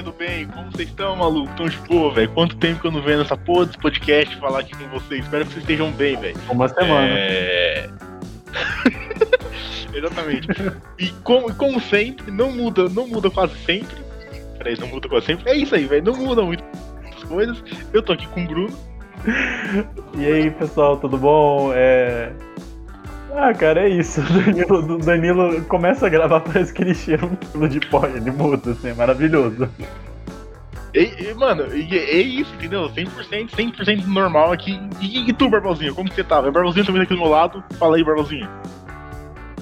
Galerinha do bem, como vocês estão, maluco? Tão de boa, velho? Quanto tempo que eu não venho nessa porra desse podcast falar aqui com vocês? Espero que vocês estejam bem, velho. Uma semana. É. Exatamente. E como, como sempre, não muda, não muda quase sempre. Peraí, não muda quase sempre. É isso aí, velho. Não muda muito as coisas. Eu tô aqui com o Bruno. E aí, pessoal, tudo bom? É... Ah, cara, é isso. O Danilo, o Danilo começa a gravar, parece que ele cheira um quilo de pó, ele muda, assim, é maravilhoso. E, e, mano, e, é isso, entendeu? 100%, 100% normal aqui. E, e tu, Barbosinho, como que você tá? O Barbosinho também tá aqui do meu lado. Fala aí, Barbosinho.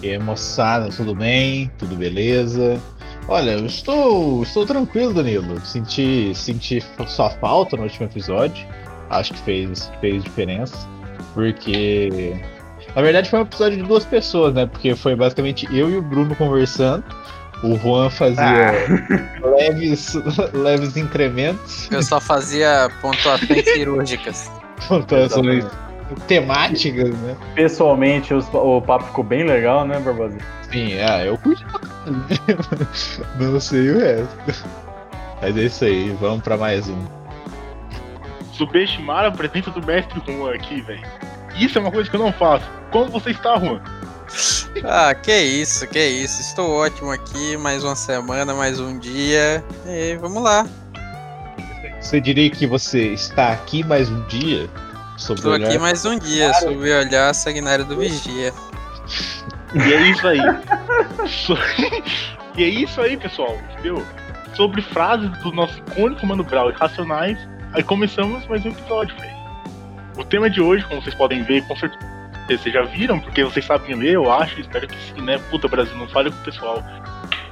E aí, moçada, tudo bem? Tudo beleza? Olha, eu estou, estou tranquilo, Danilo. Senti, senti sua falta no último episódio. Acho que fez, fez diferença. Porque na verdade foi um episódio de duas pessoas, né? Porque foi basicamente eu e o Bruno conversando. O Juan fazia ah. leves, leves incrementos. Eu só fazia pontuações cirúrgicas. Pontuações temáticas, né? Pessoalmente, os, o papo ficou bem legal, né, Barbosa? Sim, é, eu curti Não sei o resto. Mas é isso aí, vamos pra mais um. Subestimar a presença do mestre Juan aqui, velho. Isso é uma coisa que eu não faço. Como você está, Juan? Ah, que isso, que isso. Estou ótimo aqui, mais uma semana, mais um dia. E vamos lá. Você diria que você está aqui mais um dia? Estou olhar... aqui mais um dia, sob o olhar sanguinário do Vigia. E é isso aí. e é isso aí, pessoal, entendeu? Sobre frases do nosso icônico Mano Brown e Racionais, aí começamos mais um episódio, velho. O tema de hoje, como vocês podem ver, com certeza vocês já viram, porque vocês sabem ler, eu acho, espero que sim, né? Puta, Brasil, não fale com o pessoal.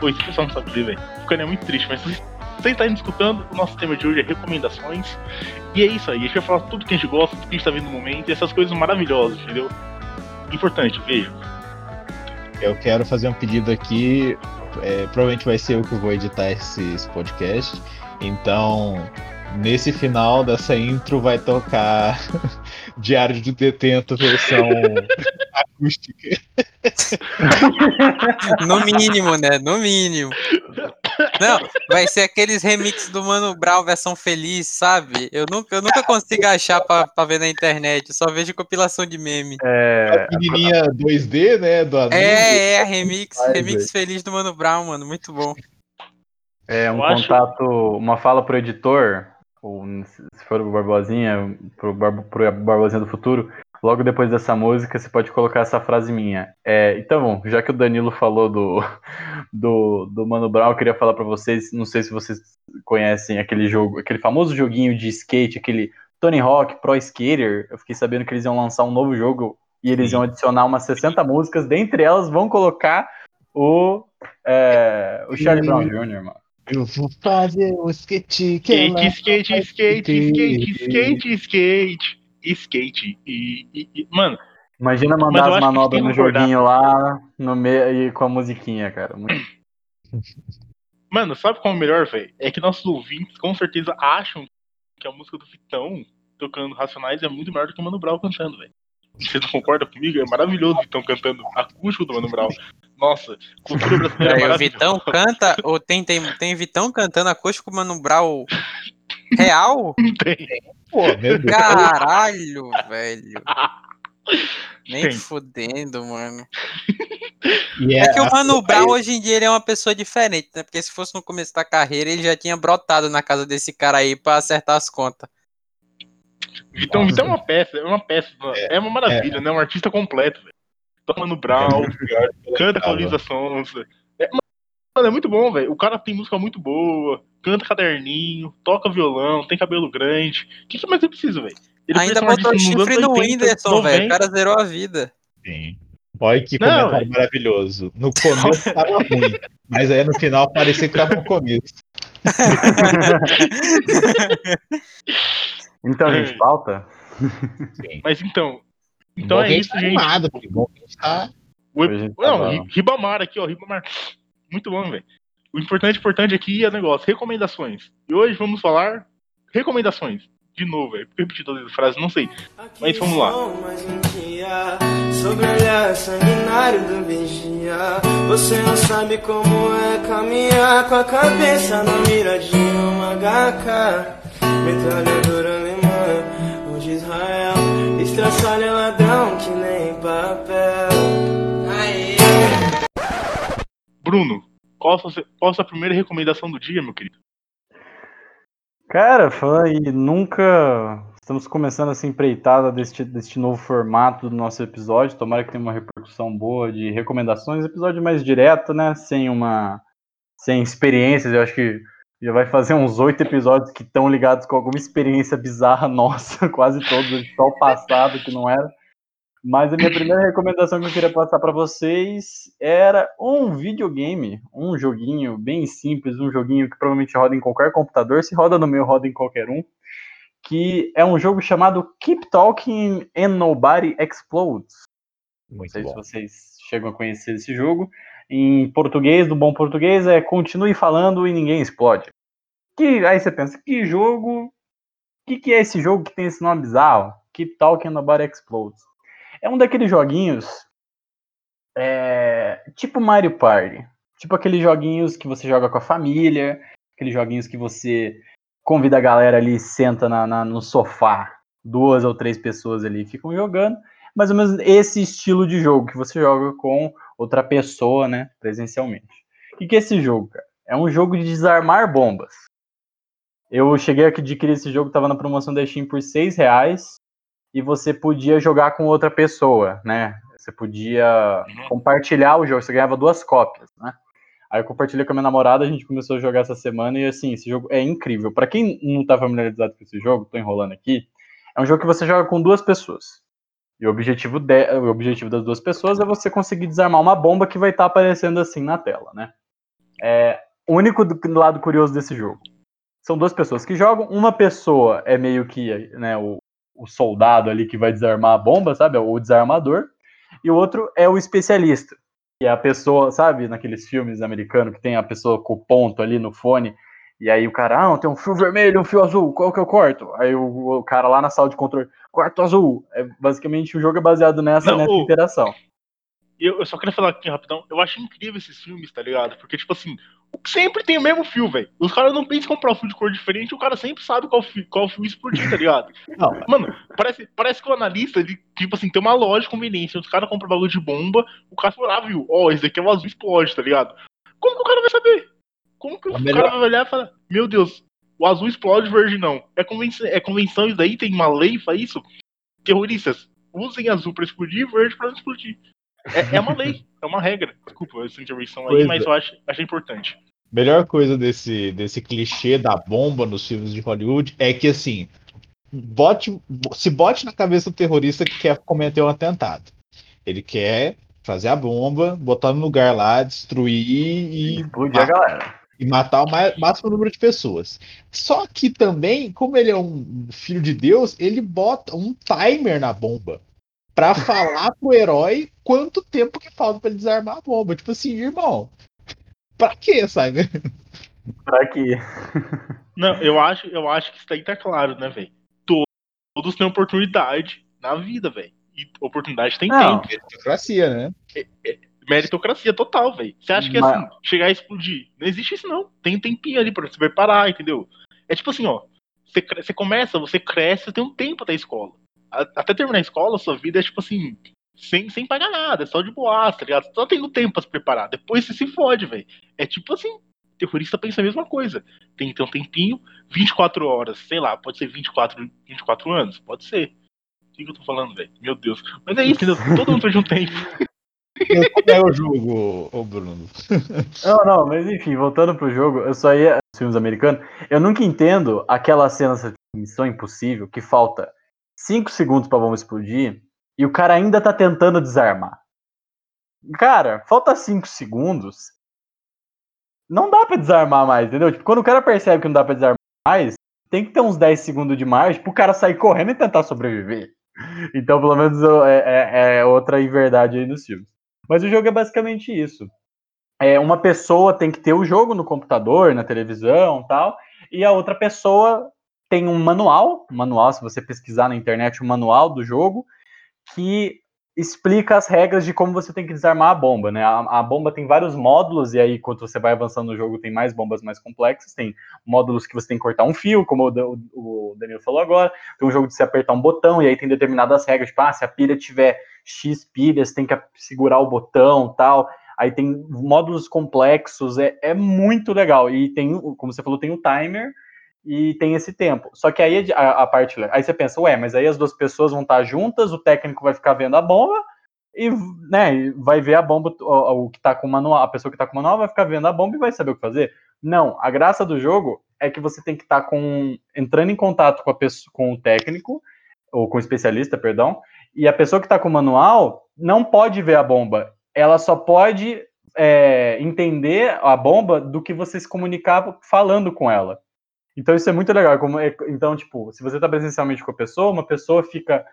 Pô, esse pessoal não sabe ler, velho. Ficaria muito triste, mas vocês estarem escutando, o nosso tema de hoje é recomendações. E é isso aí, a gente vai falar tudo que a gente gosta, tudo que a gente tá vendo no momento, e essas coisas maravilhosas, entendeu? Importante, veja. Eu quero fazer um pedido aqui, é, provavelmente vai ser eu que vou editar esse, esse podcast. Então, Nesse final dessa intro vai tocar Diário de Detento versão acústica. No mínimo, né? No mínimo. Não, vai ser aqueles remixes do Mano Brown versão feliz, sabe? Eu nunca, eu nunca consigo achar pra, pra ver na internet, eu só vejo compilação de meme. É. A menininha 2D, né? Do é, é, remix, remix feliz do Mano Brown, mano, muito bom. É, um eu contato, acho... uma fala pro editor, ou se for o Barbosinha, pro, Bar pro Barbosinha do futuro, logo depois dessa música você pode colocar essa frase minha. É, então, bom, já que o Danilo falou do, do, do Mano Brown, eu queria falar para vocês, não sei se vocês conhecem aquele jogo, aquele famoso joguinho de skate, aquele Tony Hawk Pro Skater, eu fiquei sabendo que eles iam lançar um novo jogo e eles iam adicionar umas 60 músicas, dentre elas vão colocar o, é, o Charlie Brown Jr., mano. Eu vou fazer o skate. Skate, skate, skate, skate, skate, skate, skate. E, e, e, mano. Imagina mandar as manobras no joguinho lá no meio e com a musiquinha, cara. Muito... Mano, sabe qual é o melhor, velho? É que nossos ouvintes com certeza acham que a música do Vitão tocando Racionais é muito melhor do que o Mano Brown cantando, velho. Você não concorda comigo? É maravilhoso o Vitão cantando acústico do Mano Brown. Nossa, cultura brasileira. É, o Vitão canta, ou tem, tem, tem Vitão cantando acústico Mano Brown real? Tem. Pô, meu Deus. Caralho, velho. Nem tem. fudendo, mano. Yeah. É que o Mano Brown hoje em dia ele é uma pessoa diferente, né? Porque se fosse no começo da carreira, ele já tinha brotado na casa desse cara aí pra acertar as contas. Vitão, Vitão é uma peça, é uma peça, é, é uma maravilha, é. né? Um artista completo, velho. Toma no Brown, canta com a Lisa Sonsa. É, mano, é muito bom, velho. O cara tem música muito boa, canta caderninho, toca violão, tem cabelo grande. O que, que mais eu preciso, velho? Ainda botou chifre no Whindersson, velho. O cara zerou a vida. Sim. Olha que Não, comentário é. maravilhoso. No começo tava ruim, mas aí no final parecia que tava no começo. Então, gente, é. falta? Mas então. Então é isso, gente. Animado, bom tá... o, não, Ribamar aqui, ó. Ribamar. Muito bom, velho. O importante, importante aqui é o negócio, recomendações. E hoje vamos falar recomendações. de novo, velho. Repetir todas as frases, não sei. Mas vamos lá. Sobre olhar sanguinário do vigia Você não sabe como é caminhar Com a cabeça na mira de uma HK Metralhadora alemã, o de Israel Bruno, qual a, sua, qual a sua primeira recomendação do dia, meu querido? Cara, fala aí, nunca estamos começando essa empreitada deste, deste novo formato do nosso episódio. Tomara que tenha uma repercussão boa de recomendações. Episódio mais direto, né? Sem uma. Sem experiências. Eu acho que já vai fazer uns oito episódios que estão ligados com alguma experiência bizarra nossa, quase todos, só o passado que não era. Mas a minha primeira recomendação que eu queria passar para vocês era um videogame, um joguinho bem simples, um joguinho que provavelmente roda em qualquer computador, se roda no meu, roda em qualquer um, que é um jogo chamado Keep Talking and Nobody Explodes. Muito Não sei bom. se vocês chegam a conhecer esse jogo. Em português, do bom português, é continue falando e ninguém explode. Que, aí você pensa, que jogo. O que, que é esse jogo que tem esse nome bizarro? Keep Talking and Nobody Explodes. É um daqueles joguinhos. É, tipo Mario Party. Tipo aqueles joguinhos que você joga com a família. Aqueles joguinhos que você convida a galera ali, senta na, na, no sofá. Duas ou três pessoas ali ficam jogando. Mais ou menos esse estilo de jogo que você joga com outra pessoa, né? Presencialmente. O que, que é esse jogo, cara? É um jogo de desarmar bombas. Eu cheguei a adquirir esse jogo, tava na promoção da Steam por seis reais e você podia jogar com outra pessoa, né? Você podia uhum. compartilhar o jogo, você ganhava duas cópias, né? Aí eu compartilhei com a minha namorada, a gente começou a jogar essa semana e assim, esse jogo é incrível. Para quem não tá familiarizado com esse jogo, tô enrolando aqui, é um jogo que você joga com duas pessoas. E o objetivo, de, o objetivo das duas pessoas é você conseguir desarmar uma bomba que vai estar tá aparecendo assim na tela, né? É, o único do, lado curioso desse jogo. São duas pessoas que jogam, uma pessoa é meio que né, o, o soldado ali que vai desarmar a bomba, sabe? O desarmador. E o outro é o especialista, que é a pessoa, sabe? Naqueles filmes americanos que tem a pessoa com o ponto ali no fone. E aí o cara, ah, tem um fio vermelho, um fio azul, qual que eu corto? Aí o, o cara lá na sala de controle, quarto azul. É, basicamente o jogo é baseado nessa, Não, nessa o... interação. Eu, eu, só queria falar aqui rapidão, eu acho incrível esses filmes, tá ligado? Porque, tipo assim, sempre tem o mesmo fio, velho. Os caras não pensam em comprar um fio de cor diferente, o cara sempre sabe qual fio, qual fio explodir, tá ligado? Não. Mano, parece, parece que o analista, ele, tipo assim, tem uma loja de conveniência. Os caras compram bagulho de bomba, o cara fala, ah, viu, ó, oh, esse daqui é o azul explode, tá ligado? Como que o cara vai saber? Como que o melhor... cara vai olhar e falar, meu Deus, o azul explode, verde não. É convenção, é convenção isso daí? Tem uma lei pra isso? Terroristas, usem azul pra explodir e verde pra não explodir. É, é uma lei, é uma regra. Desculpa essa intervenção aí, mas é. eu acho, acho importante. Melhor coisa desse, desse clichê da bomba nos filmes de Hollywood é que assim, bote, se bote na cabeça do terrorista que quer cometer um atentado. Ele quer fazer a bomba, botar no lugar lá, destruir e. Explodir a galera. E matar o máximo número de pessoas. Só que também, como ele é um filho de Deus, ele bota um timer na bomba para falar pro herói quanto tempo que falta para ele desarmar a bomba. Tipo assim, irmão, pra quê, sabe? Pra quê? Não, eu acho, eu acho que isso daí tá claro, né, velho? Todos têm oportunidade na vida, velho. E oportunidade tem Não, tempo. Meritocracia, né? É, é, meritocracia total, velho. Você acha que Mas... assim, chegar a explodir? Não existe isso, não. Tem um tempinho ali pra você preparar, entendeu? É tipo assim, ó. Você, você começa, você cresce, você tem um tempo até a escola até terminar a escola, sua vida é tipo assim, sem, sem pagar nada, é só de boa, tá ligado? Só tendo tempo pra se preparar. Depois você se fode, velho. É tipo assim, terrorista pensa a mesma coisa. Tem que ter um tempinho, 24 horas, sei lá, pode ser 24, 24 anos, pode ser. O que, eu tô falando, velho? Meu Deus. Mas é isso, todo mundo precisa de um tempo. É o jogo, ô Bruno? Não, não, mas enfim, voltando pro jogo, eu só ia filmes americanos. Eu nunca entendo aquela cena de Missão Impossível que falta 5 segundos pra bomba explodir e o cara ainda tá tentando desarmar. Cara, falta 5 segundos. Não dá pra desarmar mais, entendeu? Tipo, quando o cara percebe que não dá pra desarmar mais, tem que ter uns 10 segundos de margem pro cara sair correndo e tentar sobreviver. Então, pelo menos é, é, é outra inverdade aí nos filmes. Mas o jogo é basicamente isso. É, uma pessoa tem que ter o jogo no computador, na televisão tal, e a outra pessoa tem um manual, manual, se você pesquisar na internet, o um manual do jogo, que explica as regras de como você tem que desarmar a bomba, né? A, a, bomba tem vários módulos, e aí, quando você vai avançando no jogo, tem mais bombas mais complexas. Tem módulos que você tem que cortar um fio, como o, o, o Danilo falou agora. Tem um jogo de você apertar um botão, e aí tem determinadas regras, tipo, ah, se a pilha tiver X pilhas, tem que segurar o botão tal. Aí tem módulos complexos, é, é muito legal. E tem, como você falou, tem o timer, e tem esse tempo. Só que aí a, a, parte. Aí você pensa, ué, mas aí as duas pessoas vão estar juntas, o técnico vai ficar vendo a bomba e né, vai ver a bomba, o, o que tá com manual, a pessoa que tá com manual vai ficar vendo a bomba e vai saber o que fazer. Não, a graça do jogo é que você tem que estar tá com entrando em contato com a pessoa, com o técnico ou com o especialista, perdão, e a pessoa que está com o manual não pode ver a bomba, ela só pode é, entender a bomba do que você se comunicava falando com ela. Então isso é muito legal. Como é, então, tipo, se você está presencialmente com a pessoa, uma pessoa fica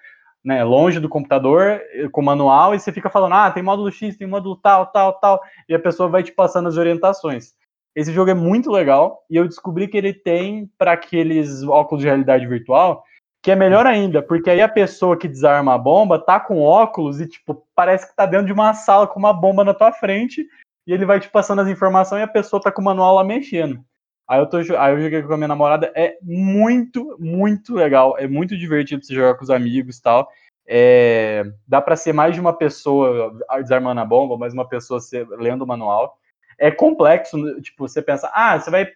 né, longe do computador eh, com o manual e você fica falando, ah, tem módulo X, tem módulo tal, tal, tal, e a pessoa vai te passando as orientações. Esse jogo é muito legal e eu descobri que ele tem para aqueles óculos de realidade virtual, que é melhor ainda, porque aí a pessoa que desarma a bomba tá com óculos e tipo, parece que tá dentro de uma sala com uma bomba na tua frente e ele vai te passando as informações e a pessoa tá com o manual lá mexendo. Aí eu, tô, aí eu joguei com a minha namorada, é muito, muito legal, é muito divertido você jogar com os amigos e tal. É, dá para ser mais de uma pessoa desarmando a bomba, mais uma pessoa ser, lendo o manual. É complexo, né, tipo, você pensa, ah, você vai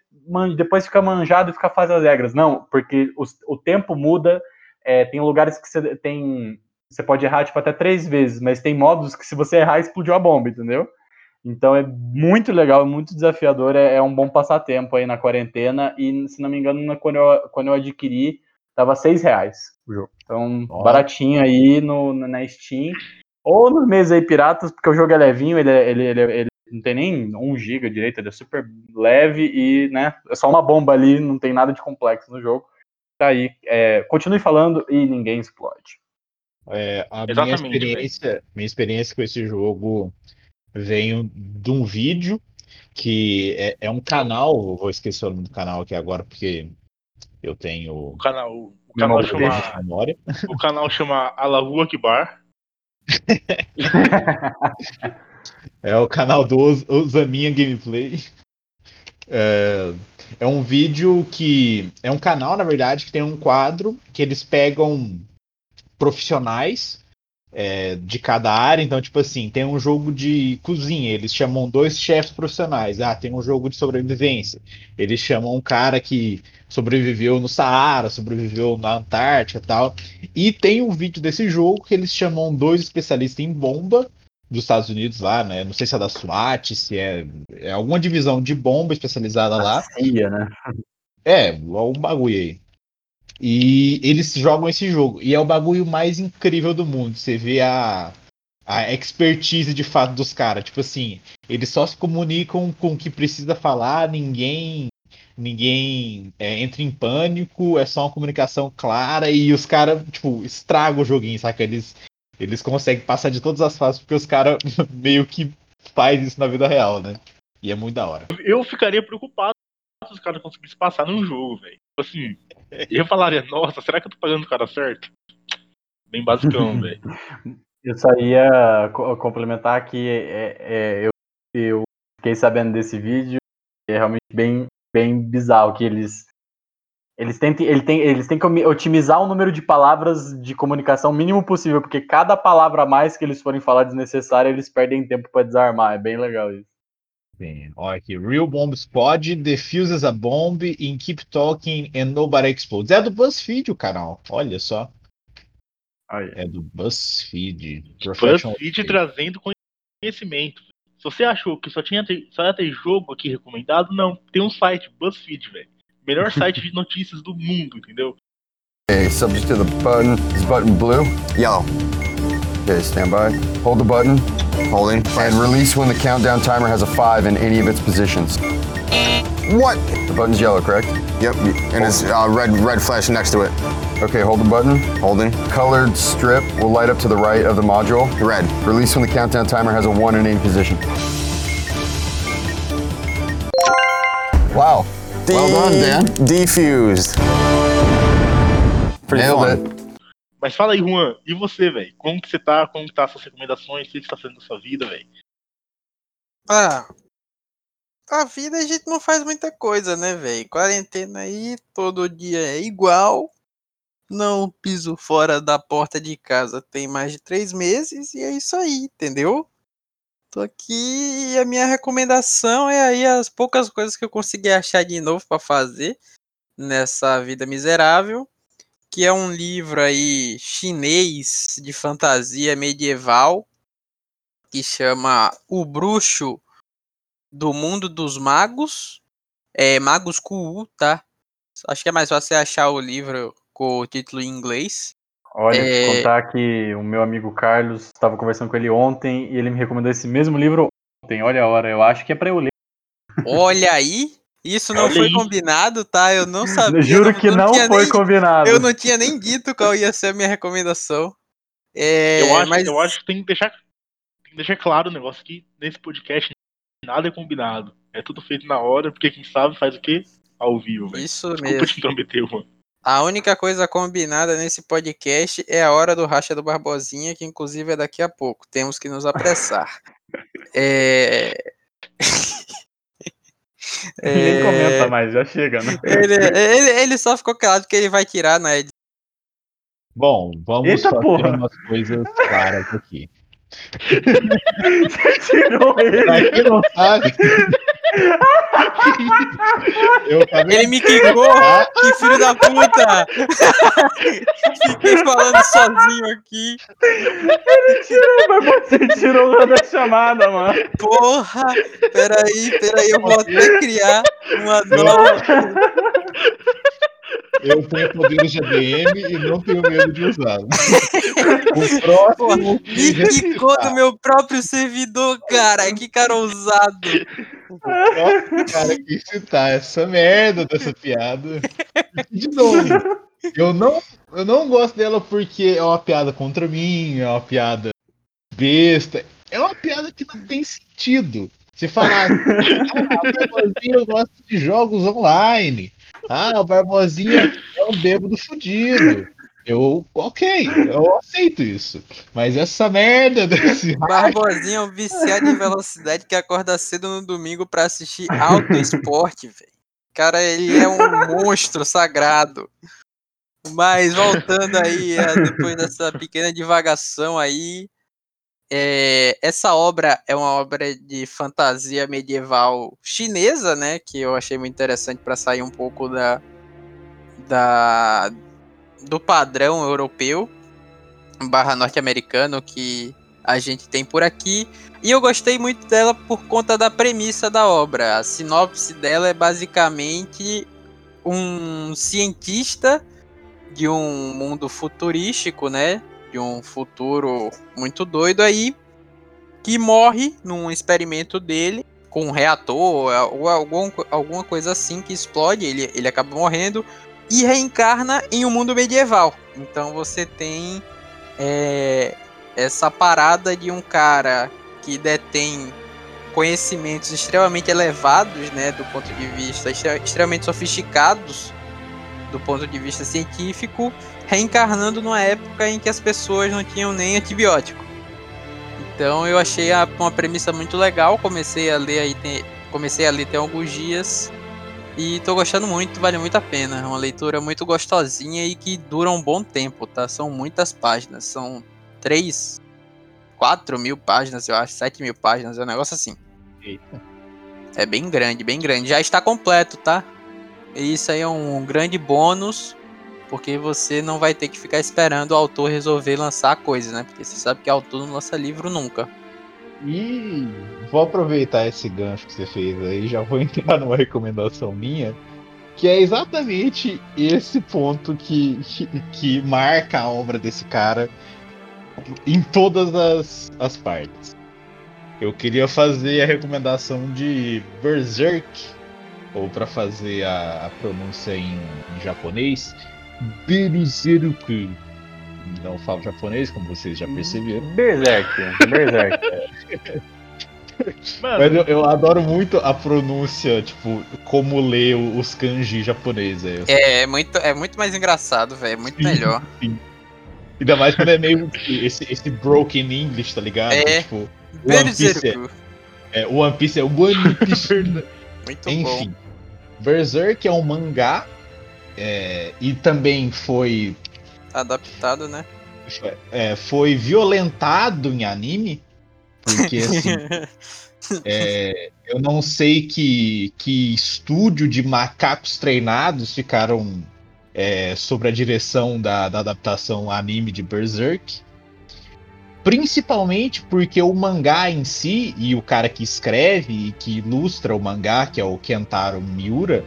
depois ficar manjado e ficar fazendo as regras. Não, porque o, o tempo muda, é, tem lugares que você tem. Você pode errar tipo, até três vezes, mas tem modos que se você errar, explodiu a bomba, entendeu? Então é muito legal, muito desafiador, é, é, um bom passatempo aí na quarentena. E se não me engano, quando eu, quando eu adquiri, tava seis reais o jogo. Então, baratinho aí no, na Steam. Ou nos meses aí piratas, porque o jogo é levinho, ele, ele, ele, ele não tem nem um giga direito, ele é super leve e, né, é só uma bomba ali, não tem nada de complexo no jogo. Tá aí, é, continue falando e ninguém explode. É, a minha experiência, minha experiência com esse jogo venho de um vídeo que é, é, um canal, vou esquecer o nome do canal aqui agora, porque eu tenho. O canal, o canal chama. Memória. O canal chama Akbar. é o canal do Osaminha Gameplay. É, é um vídeo que. É um canal, na verdade, que tem um quadro que eles pegam profissionais é, de cada área. Então, tipo assim, tem um jogo de cozinha, eles chamam dois chefes profissionais. Ah, tem um jogo de sobrevivência. Eles chamam um cara que sobreviveu no Saara, sobreviveu na Antártica e tal. E tem um vídeo desse jogo que eles chamam dois especialistas em bomba dos Estados Unidos lá, né? Não sei se é da SWAT, se é, é alguma divisão de bomba especializada lá. CIA, né? É, um bagulho aí. E eles jogam esse jogo. E é o bagulho mais incrível do mundo. Você vê a, a expertise de fato dos caras. Tipo assim, eles só se comunicam com o que precisa falar, ninguém ninguém é, entra em pânico, é só uma comunicação clara e os caras, tipo, estragam o joguinho, saca? Eles, eles conseguem passar de todas as fases porque os caras meio que faz isso na vida real, né? E é muito da hora. Eu ficaria preocupado se os caras conseguissem passar num jogo, velho. Tipo assim, eu falaria, nossa, será que eu tô pagando o cara certo? Bem basicão, velho. Eu só ia complementar que é, é, eu, eu fiquei sabendo desse vídeo, é realmente bem, bem bizarro que eles eles têm, ele tem, eles têm que otimizar o número de palavras de comunicação mínimo possível, porque cada palavra a mais que eles forem falar desnecessária, eles perdem tempo para desarmar. É bem legal isso. Bem, olha aqui. Real Bomb Squad defuses a bomb and keep talking and nobody explodes. É do BuzzFeed o canal. Olha só. É do BuzzFeed. BuzzFeed trazendo conhecimento. Se você achou que só tinha só ia ter jogo aqui recomendado, não. Tem um site, BuzzFeed, velho. Melhor site de notícias do mundo, entendeu? Okay, subject to the button. Is button blue? Yellow. Okay, stand by. Hold the button. Holding. And release when the countdown timer has a 5 in any of its positions. What? The button's yellow, correct? Yep, and it's uh, red red flash next to it. Okay, hold the button. Holding. Colored strip will light up to the right of the module. Red. Release when the countdown timer has a 1 in any position. Wow. well done, Dan. Defused. Mas fala aí, Juan, e você, velho? Como que você tá? Como que tá suas recomendações? O que você tá fazendo da sua vida, velho? Ah, a vida a gente não faz muita coisa, né, velho? Quarentena aí, todo dia é igual. Não piso fora da porta de casa tem mais de três meses e é isso aí, entendeu? Tô aqui e a minha recomendação é aí as poucas coisas que eu consegui achar de novo para fazer nessa vida miserável, que é um livro aí chinês de fantasia medieval que chama O Bruxo do Mundo dos Magos. É Magos Ku, tá? Acho que é mais fácil achar o livro com o título em inglês. Olha, é... contar que o meu amigo Carlos estava conversando com ele ontem e ele me recomendou esse mesmo livro ontem. Olha a hora, eu acho que é para eu ler. Olha aí, isso não foi combinado, tá? Eu não sabia. Juro que não, não foi nem, combinado. Eu não tinha nem dito qual ia ser a minha recomendação. É, eu, acho, mas... eu acho que tem que deixar, tem que deixar claro o negócio que nesse podcast nada é combinado. É tudo feito na hora, porque quem sabe faz o quê? Ao vivo, velho. Isso Desculpa mesmo. te intrometer, mano. A única coisa combinada nesse podcast é a hora do racha do Barbosinha, que inclusive é daqui a pouco. Temos que nos apressar. é... é... Nem comenta mais, já chega, né? Ele, ele, ele, só ficou claro que ele vai tirar na edição. Bom, vamos Eita fazer porra. umas coisas claras aqui. Você tirou ele. Quem não sabe. Ele me quicou, que filho da puta! Fiquei falando sozinho aqui. Ele tirou, mas você tirou da chamada, mano. Porra! Peraí, peraí, eu vou até criar uma nova. Eu tenho poderes de ADM e não tenho medo de usar. O próximo. Me quicou do meu próprio servidor, cara. Que cara ousado. O próximo cara que citar essa merda dessa piada. De novo. Eu não, eu não gosto dela porque é uma piada contra mim, é uma piada besta. É uma piada que não tem sentido. Você falar, ah, eu gosto de jogos online. Ah, o Barbosinha é um bêbado fudido. Eu, ok, eu aceito isso. Mas essa merda desse. Barbosinha é um viciado em velocidade que acorda cedo no domingo para assistir alto esporte, velho. Cara, ele é um monstro sagrado. Mas voltando aí, depois dessa pequena divagação aí, é, essa obra é uma obra de fantasia medieval chinesa, né? Que eu achei muito interessante para sair um pouco da, da do padrão europeu barra norte-americano que a gente tem por aqui. E eu gostei muito dela por conta da premissa da obra. A sinopse dela é basicamente um cientista de um mundo futurístico, né? De um futuro muito doido aí, que morre num experimento dele com um reator ou algum, alguma coisa assim que explode, ele, ele acaba morrendo e reencarna em um mundo medieval. Então você tem é, essa parada de um cara que detém conhecimentos extremamente elevados, né, do ponto de vista extremamente sofisticados do ponto de vista científico, reencarnando numa época em que as pessoas não tinham nem antibiótico. Então eu achei a, uma premissa muito legal, comecei a ler aí, tem, comecei a ler tem alguns dias e tô gostando muito, vale muito a pena. É uma leitura muito gostosinha e que dura um bom tempo, tá? São muitas páginas, são três, quatro mil páginas, eu acho, sete mil páginas, é um negócio assim. Eita. É bem grande, bem grande. Já está completo, tá? Isso aí é um grande bônus, porque você não vai ter que ficar esperando o autor resolver lançar coisas, né? Porque você sabe que o autor não lança livro nunca. E vou aproveitar esse gancho que você fez aí, já vou entrar numa recomendação minha, que é exatamente esse ponto que, que marca a obra desse cara em todas as, as partes. Eu queria fazer a recomendação de Berserk, ou para fazer a, a, pronúncia em, em japonês, Beruzeruku. Não falo japonês, como vocês já perceberam. Berserk, Berserk. Mas eu, eu, adoro muito a pronúncia, tipo, como ler os kanji japoneses. É, é muito, é muito mais engraçado, velho. É muito sim, melhor. Sim. Ainda mais quando é meio esse, esse broken English, tá ligado? É. Tipo, One Piece é, é, One Piece é One Piece. muito Enfim. Bom. Berserk é um mangá é, e também foi adaptado, né? É, foi violentado em anime, porque assim, é, eu não sei que, que estúdio de macacos treinados ficaram é, sobre a direção da, da adaptação anime de Berserk. Principalmente porque o mangá em si, e o cara que escreve e que ilustra o mangá, que é o Kentaro Miura,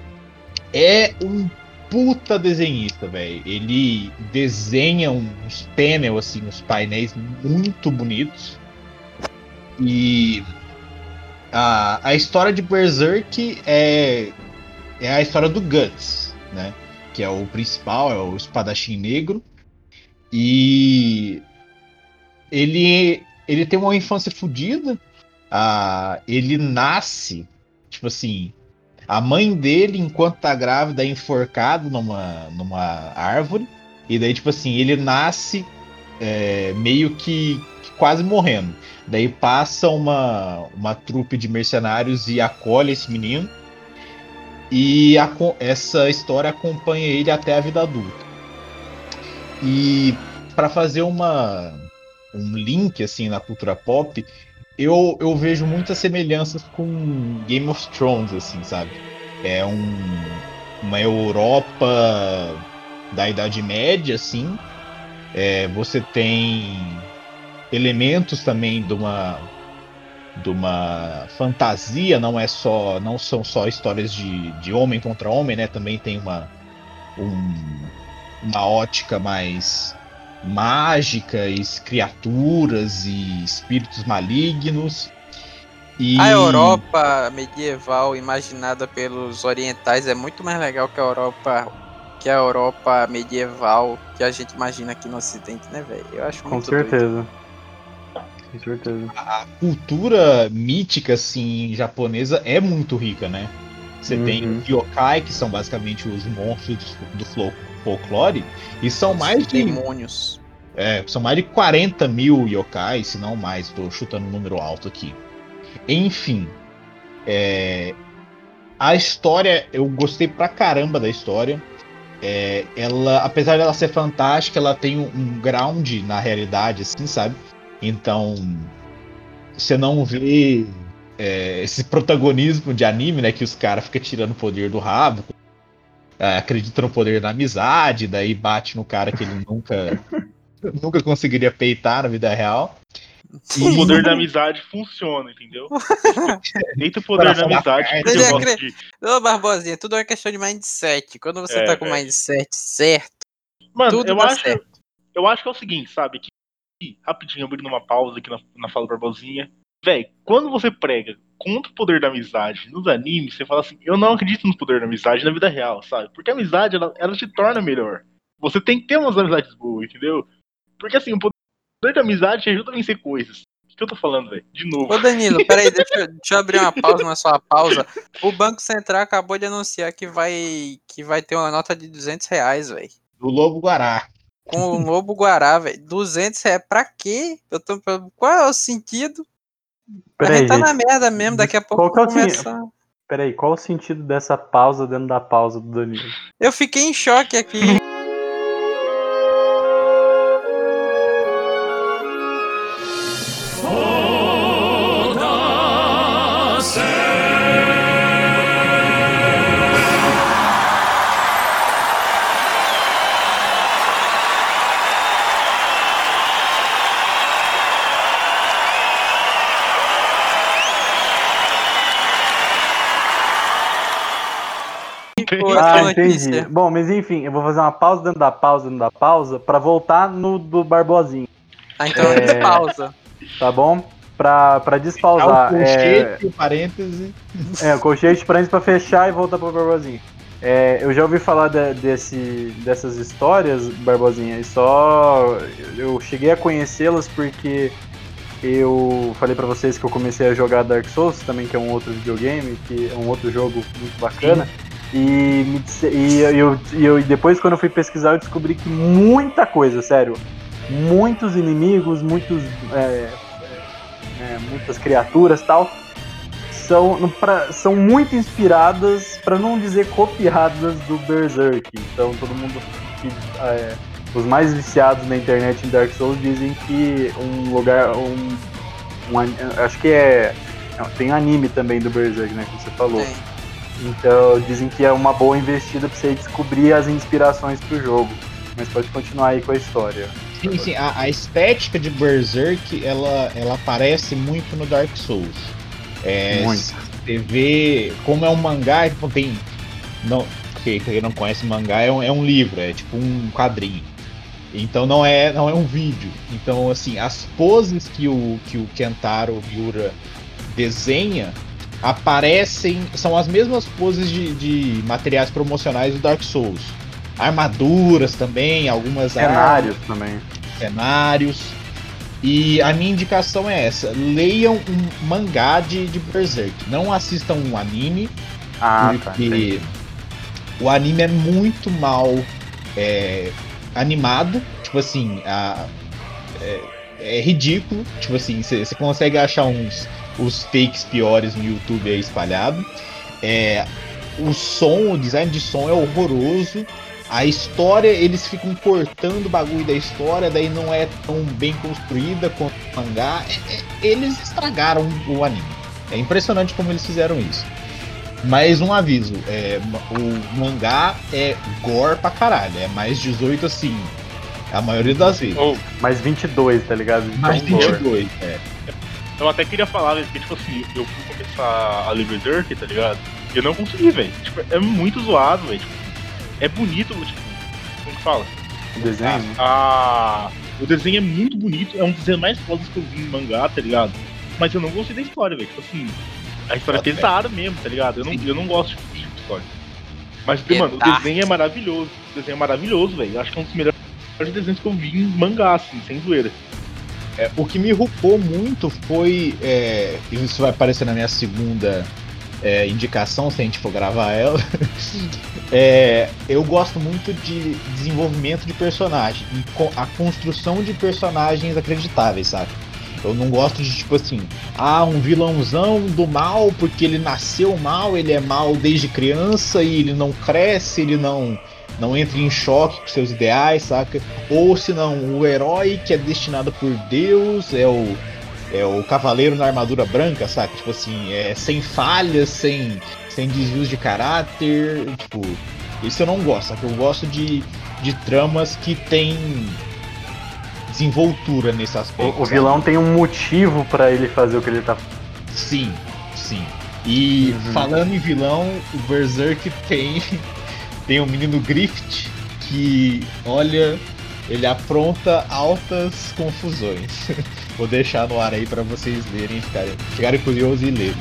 é um puta desenhista, velho. Ele desenha uns panel, assim, uns painéis muito bonitos. E a, a história de Berserk é, é a história do Guts, né? Que é o principal, é o espadachim negro. E ele, ele tem uma infância fodida. Ah, ele nasce, tipo assim, a mãe dele, enquanto tá grávida, é enforcado numa, numa árvore. E daí, tipo assim, ele nasce é, meio que, que, quase morrendo. Daí passa uma, uma trupe de mercenários e acolhe esse menino. E a, essa história acompanha ele até a vida adulta. E para fazer uma, um link assim na cultura pop, eu, eu vejo muitas semelhanças com Game of Thrones, assim, sabe? É um, uma Europa da Idade Média, assim. É, você tem elementos também de uma de uma fantasia, não é só não são só histórias de, de homem contra homem, né? Também tem uma um, uma ótica mais mágica, e criaturas e espíritos malignos. E... A Europa medieval imaginada pelos orientais é muito mais legal que a Europa que a Europa medieval que a gente imagina aqui no Ocidente, né, velho? Eu acho Com certeza. Com certeza. A cultura mítica, assim, japonesa é muito rica, né? Você uhum. tem yokai, que são basicamente os monstros do, do folclore, e são mais de. Demônios. É, são mais de 40 mil yokai, se não mais, tô chutando um número alto aqui. Enfim. É, a história, eu gostei pra caramba da história. É, ela, apesar dela ser fantástica, ela tem um, ground na realidade, assim, sabe? Então, você não vê é, esse protagonismo de anime, né? Que os caras ficam tirando o poder do rabo, acredita no poder da amizade, daí bate no cara que ele nunca nunca conseguiria peitar na vida real. E... O poder da amizade funciona, entendeu? Eita o poder da amizade. Que eu gosto de... Ô, Barbosinha, tudo é uma questão de mindset. Quando você é, tá com o mindset certo, Mano, tudo eu acho, certo. eu acho que é o seguinte, sabe? Que, rapidinho, abrindo uma pausa aqui na, na fala Barbosinha. Véi, quando você prega contra o poder da amizade nos animes, você fala assim, eu não acredito no poder da amizade na vida real, sabe? Porque a amizade, ela, ela te torna melhor. Você tem que ter umas amizades boas, entendeu? Porque assim, o poder da amizade te ajuda a vencer coisas. O que eu tô falando, velho? De novo. Ô Danilo, peraí, deixa, eu, deixa eu abrir uma pausa na sua pausa. O Banco Central acabou de anunciar que vai, que vai ter uma nota de 200 reais, velho. Do Lobo Guará. Com o Lobo Guará, velho. 200 reais, pra quê? Eu tô, qual é o sentido? Peraí, a gente tá gente. na merda mesmo, daqui a pouco qual é começar. Peraí, qual o sentido dessa pausa dentro da pausa do Danilo? Eu fiquei em choque aqui. Ah, entendi. Bom, mas enfim, eu vou fazer uma pausa dentro da pausa dentro da pausa para voltar no do Barbosinho. Ah, então é... pausa. Tá bom? Pra, pra despausar. É o colchete, é... parêntese. É, o colchete, parêntese pra fechar e voltar pro Barbosinho. É, eu já ouvi falar de, desse, dessas histórias, Barbosinha, e só eu cheguei a conhecê-las porque eu falei para vocês que eu comecei a jogar Dark Souls, também que é um outro videogame, que é um outro jogo muito bacana. E, e, eu, e eu, depois, quando eu fui pesquisar, eu descobri que muita coisa, sério. Muitos inimigos, muitos, é, é, muitas criaturas tal, são, pra, são muito inspiradas, para não dizer copiadas, do Berserk. Então, todo mundo que. É, os mais viciados na internet em Dark Souls dizem que um lugar. Um, um acho que é. Tem anime também do Berserk, né? Que você falou. Sim. Então dizem que é uma boa investida pra você descobrir as inspirações pro jogo. Mas pode continuar aí com a história. Sim, sim. A, a estética de Berserk ela, ela aparece muito no Dark Souls. É, muito. Você vê como é um mangá, tipo, tem. Não, quem não conhece mangá é um, é um livro, é tipo um quadrinho. Então não é, não é um vídeo. Então, assim, as poses que o, que o Kentaro Miura desenha aparecem. São as mesmas poses de, de materiais promocionais do Dark Souls. Armaduras também, algumas cenários armas, também. Cenários. E a minha indicação é essa: leiam um mangá de, de Berserk. Não assistam um anime. Ah, tá, porque tá, o anime é muito mal é, animado, tipo assim, a, é, é ridículo, tipo assim, você consegue achar uns os fakes piores no YouTube aí espalhado. É, o som, o design de som é horroroso. A história, eles ficam cortando o bagulho da história, daí não é tão bem construída quanto o mangá. É, é, eles estragaram o anime. É impressionante como eles fizeram isso. Mais um aviso, é, o mangá é gore pra caralho, é mais 18 assim, a maioria das vezes. Oh, mais 22, tá ligado? Mais 22, é. Eu até queria falar, porque, tipo assim, eu fui começar a ler Berserk, tá ligado? Eu não consegui, velho. Tipo, é muito zoado, velho. Tipo, é bonito, tipo, como que fala? O desenho? Ah, o desenho é muito bonito, é um dos desenhos mais fodas que eu vi em mangá, tá ligado? Mas eu não gostei da história, velho. Tipo assim, a história é pesada mesmo, tá ligado? Eu não, eu não gosto de tipo de história. Mas, mano, o desenho é maravilhoso. O desenho é maravilhoso, velho. Acho que é um dos melhores desenhos que eu vi em mangá, assim, sem zoeira. É, o que me rupou muito foi. É, isso vai aparecer na minha segunda é, indicação, se a gente for gravar ela. é, eu gosto muito de desenvolvimento de personagem a construção de personagens acreditáveis, sabe? Eu não gosto de, tipo assim, ah, um vilãozão do mal porque ele nasceu mal, ele é mal desde criança e ele não cresce, ele não não entra em choque com seus ideais, saca? Ou se não, o herói que é destinado por Deus é o é o cavaleiro na armadura branca, saca? Tipo assim, é sem falhas, sem sem desvios de caráter, tipo, isso eu não gosto, saca? Eu gosto de de tramas que tem desenvoltura nesse aspecto. O, o vilão tem um motivo para ele fazer o que ele tá. Sim, sim. E uhum. falando em vilão, o Berserk tem tem um menino Grift que, olha, ele apronta altas confusões. Vou deixar no ar aí para vocês verem, ficarem, ficarem curiosos e lerem.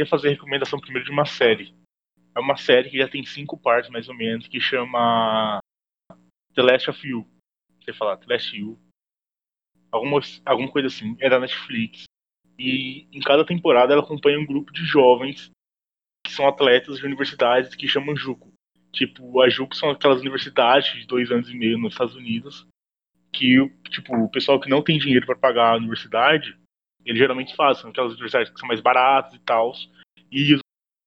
Queria fazer a recomendação primeiro de uma série. É uma série que já tem cinco partes, mais ou menos, que chama The Last of You. Você falar, The Last You. Alguma, alguma coisa assim. É da Netflix. E em cada temporada ela acompanha um grupo de jovens que são atletas de universidades que chamam Juco. Tipo, a Juco são aquelas universidades de dois anos e meio nos Estados Unidos que, tipo, o pessoal que não tem dinheiro para pagar a universidade eles geralmente fazem, aquelas universidades que são mais baratas e tal. E os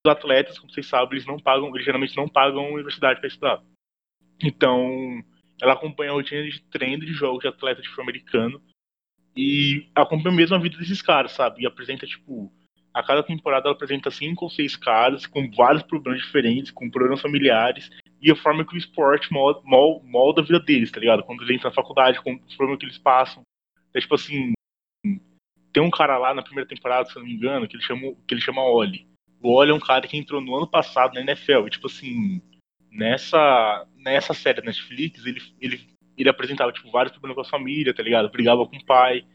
atletas, como vocês sabem, eles não pagam, eles geralmente não pagam universidade para estudar. Então, ela acompanha a rotina de treino de jogos de atleta de futebol americano e acompanha mesmo a vida desses caras, sabe? E apresenta, tipo, a cada temporada ela apresenta cinco ou seis caras com vários problemas diferentes, com problemas familiares, e a forma que o esporte molda, molda a vida deles, tá ligado? Quando eles entram na faculdade, com os problemas que eles passam. É tipo assim, tem um cara lá na primeira temporada, se eu não me engano, que ele chama, que ele chama Oli. O Oli é um cara que entrou no ano passado na NFL, e tipo assim, nessa, nessa série da Netflix, ele, ele, ele apresentava tipo, vários problemas com a família, tá ligado? Brigava com o pai,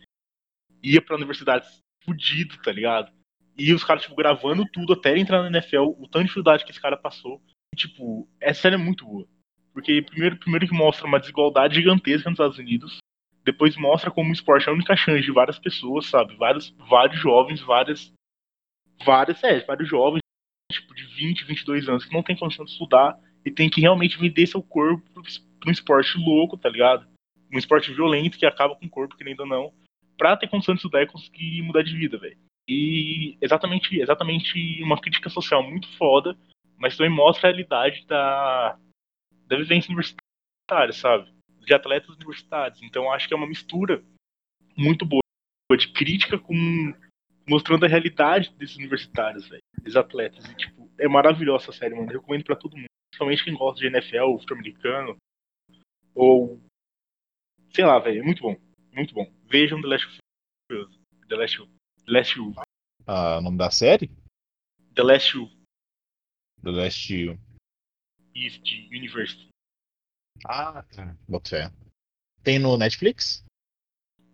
ia pra universidade fudido, tá ligado? E os caras, tipo, gravando tudo até ele entrar na NFL, o tanto de dificuldade que esse cara passou. E, tipo, essa série é muito boa. Porque primeiro, primeiro que mostra uma desigualdade gigantesca nos Estados Unidos. Depois mostra como o esporte é a única chance de várias pessoas, sabe? Vários, vários jovens, várias. Várias, é, vários jovens, tipo, de 20, 22 anos, que não tem condição de estudar e tem que realmente vender seu corpo pra um esporte louco, tá ligado? Um esporte violento que acaba com o corpo, querendo ou não, pra ter condição de estudar e conseguir mudar de vida, velho. E exatamente, exatamente uma crítica social muito foda, mas também mostra a realidade da, da vivência universitária, sabe? De atletas universitários. Então acho que é uma mistura muito boa de crítica com mostrando a realidade desses universitários, velho, desses atletas. E, tipo, é maravilhosa essa série, mano. Eu recomendo para todo mundo, principalmente quem gosta de NFL, futebol americano, ou sei lá, velho, é muito bom, muito bom. Vejam The Last of Us. The Last of The Last U. Ah, o nome da série? The Last U. The Last. East University. Ah, tá. Bota fé. Tem no Netflix?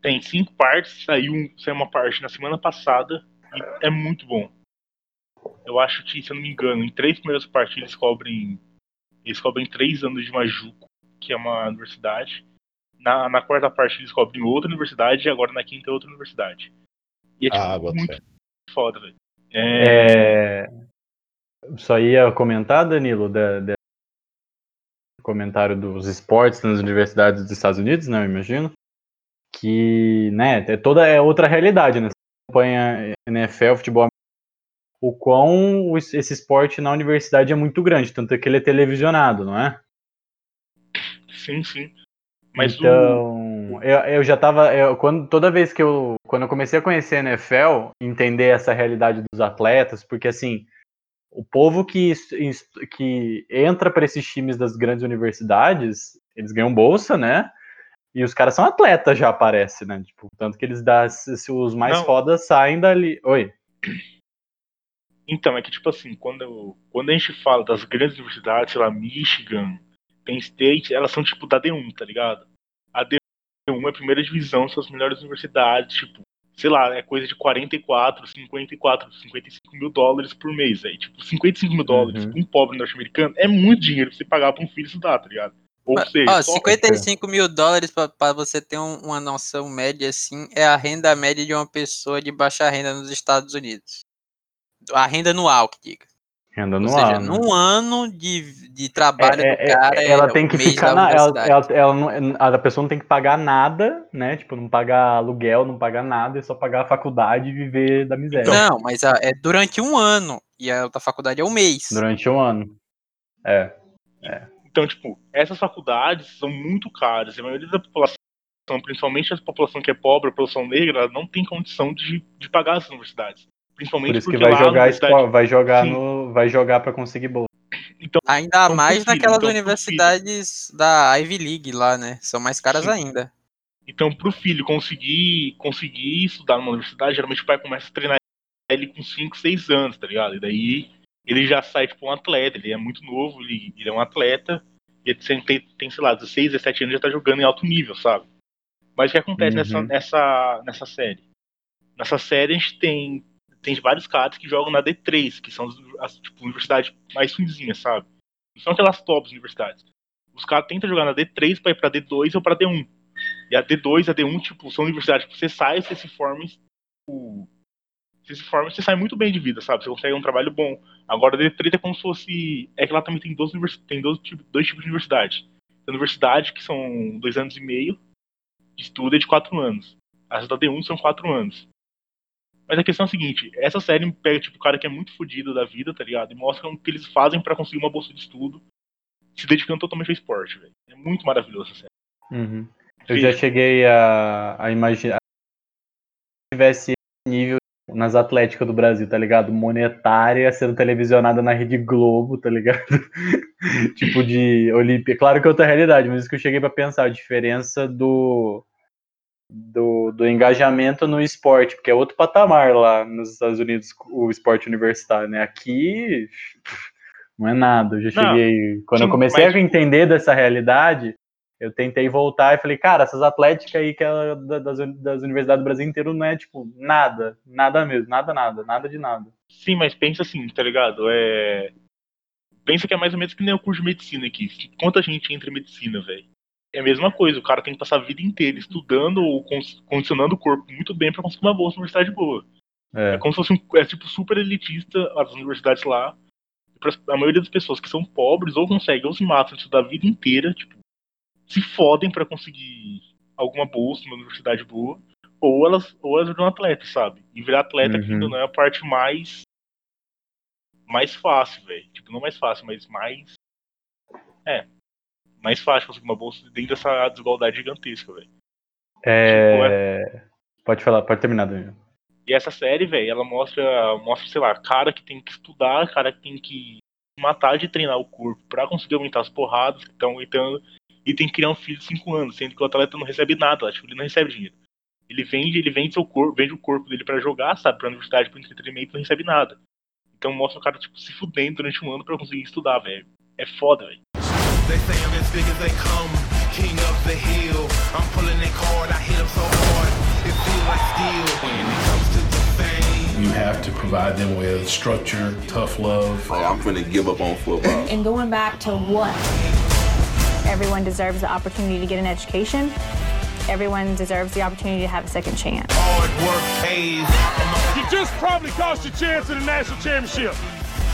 Tem cinco partes, saiu, saiu uma parte na semana passada e é muito bom. Eu acho que, se eu não me engano, em três primeiras partes eles cobrem. Eles cobrem três anos de Majuco, que é uma universidade. Na, na quarta parte eles cobrem outra universidade e agora na quinta é outra universidade. E é tipo, ah, muito fé. foda, velho. É... é... Só ia comentar, Danilo, da, da... comentário dos esportes nas universidades dos Estados Unidos, né? Eu imagino. Que, né, é toda é outra realidade, né? Você acompanha NFL, futebol o quão esse esporte na universidade é muito grande, tanto é que ele é televisionado, não é? Sim, sim. Mas então, o... eu, eu já tava. Eu, quando, toda vez que eu. Quando eu comecei a conhecer a NFL, entender essa realidade dos atletas, porque assim, o povo que, que entra para esses times das grandes universidades, eles ganham bolsa, né? E os caras são atletas, já aparece, né? Tipo, tanto que eles dão. Se os mais Não. fodas saem dali. Oi. Então, é que tipo assim, quando, quando a gente fala das grandes universidades, sei lá, Michigan, Penn State, elas são tipo da D1, tá ligado? A D1 é a primeira divisão, são as melhores universidades, tipo, sei lá, é coisa de 44, 54, 55 mil dólares por mês, aí. Tipo, 55 mil dólares uhum. pra um pobre norte-americano é muito dinheiro pra você pagar pra um filho estudar, tá ligado? Ou seja, ó, 55 mil dólares, para você ter um, uma noção média assim, é a renda média de uma pessoa de baixa renda nos Estados Unidos. A renda anual, que diga. Renda anual. Ou seja, né? num ano de, de trabalho é, do é, cara. É, ela tem que ficar na. Ela, ela, ela não, a pessoa não tem que pagar nada, né? Tipo, não pagar aluguel, não pagar nada, é só pagar a faculdade e viver da miséria. Não, mas a, é durante um ano. E a outra faculdade é um mês. Durante um ano. É. é. Então, tipo, essas faculdades são muito caras. E a maioria da população, principalmente a população que é pobre, a população negra, não tem condição de, de pagar as universidades. Principalmente Por isso que vai jogar, universidade... vai jogar no, vai jogar para conseguir bolsa. Então, ainda então, mais naquelas então, universidades da Ivy League lá, né? São mais caras Sim. ainda. Então, pro filho conseguir conseguir estudar numa universidade, geralmente o pai começa a treinar ele com 5, 6 anos, tá ligado? E daí ele já sai tipo um atleta, ele é muito novo, ele, ele é um atleta, e ele tem, tem, sei lá, 16, 17 anos já tá jogando em alto nível, sabe? Mas o que acontece uhum. nessa, nessa, nessa série? Nessa série a gente tem tem vários caras que jogam na D3, que são as tipo, universidades mais finzinhas, sabe? Não são aquelas tops universidades. Os caras tentam jogar na D3 para ir pra D2 ou pra D1. E a D2 e a D1, tipo, são universidades que você sai, você se forma, tipo, você se forma, você sai muito bem de vida, sabe? Você consegue um trabalho bom. Agora a D3 é como se fosse. É que lá também tem dois, tem dois, dois tipos de universidade. Tem universidade que são dois anos e meio, de estudo é de quatro anos. As da D1 são quatro anos. Mas a questão é a seguinte, essa série pega, tipo, o cara que é muito fodido da vida, tá ligado? E mostra o que eles fazem para conseguir uma bolsa de estudo, se dedicando totalmente ao esporte, velho. É muito maravilhoso essa série. Uhum. Eu já cheguei a, a imaginar se tivesse nível nas Atléticas do Brasil, tá ligado? Monetária sendo televisionada na Rede Globo, tá ligado? tipo de Olímpia. Claro que é outra realidade, mas isso que eu cheguei para pensar, a diferença do, do, do engajamento no esporte, porque é outro patamar lá nos Estados Unidos, o esporte universitário, né? Aqui não é nada. Eu já cheguei. Não, quando sim, eu comecei mas... a entender dessa realidade, eu tentei voltar e falei, cara, essas atléticas aí que é das, das universidades do Brasil inteiro não é tipo nada, nada mesmo, nada, nada, nada de nada. Sim, mas pensa assim, tá ligado? É. Pensa que é mais ou menos que nem o curso de medicina aqui. Quanta gente entra em medicina, velho? É a mesma coisa, o cara tem que passar a vida inteira estudando ou condicionando o corpo muito bem para conseguir uma bolsa universidade boa. É. é como se fosse um, é tipo super elitista as universidades lá. A maioria das pessoas que são pobres ou conseguem ou se matam estudar a vida inteira, tipo, se fodem para conseguir alguma bolsa numa universidade boa, ou elas, ou elas viram atleta, sabe? E virar atleta, uhum. ainda não é a parte mais mais fácil, velho. Tipo, não mais fácil, mas mais. É. Mais fácil conseguir uma bolsa dentro dessa desigualdade gigantesca, velho. É... Tipo, é... Pode falar, pode terminar, Daniel. E essa série, velho, ela mostra, mostra, sei lá, cara que tem que estudar, cara que tem que matar de treinar o corpo para conseguir aumentar as porradas que estão aumentando e tem que criar um filho de 5 anos, sendo que o atleta não recebe nada, acho que ele não recebe dinheiro. Ele vende, ele vende seu corpo, vende o corpo dele para jogar, sabe, pra universidade, pro entretenimento, não recebe nada. Então mostra o cara, tipo, se fudendo durante um ano para conseguir estudar, velho. É foda, velho. You have to provide them with structure, tough love. Like, I'm gonna give up on football. And going back to what? Everyone deserves the opportunity to get an education. Everyone deserves the opportunity to have a second chance. Hard work pays. You just probably cost your chance at the national championship.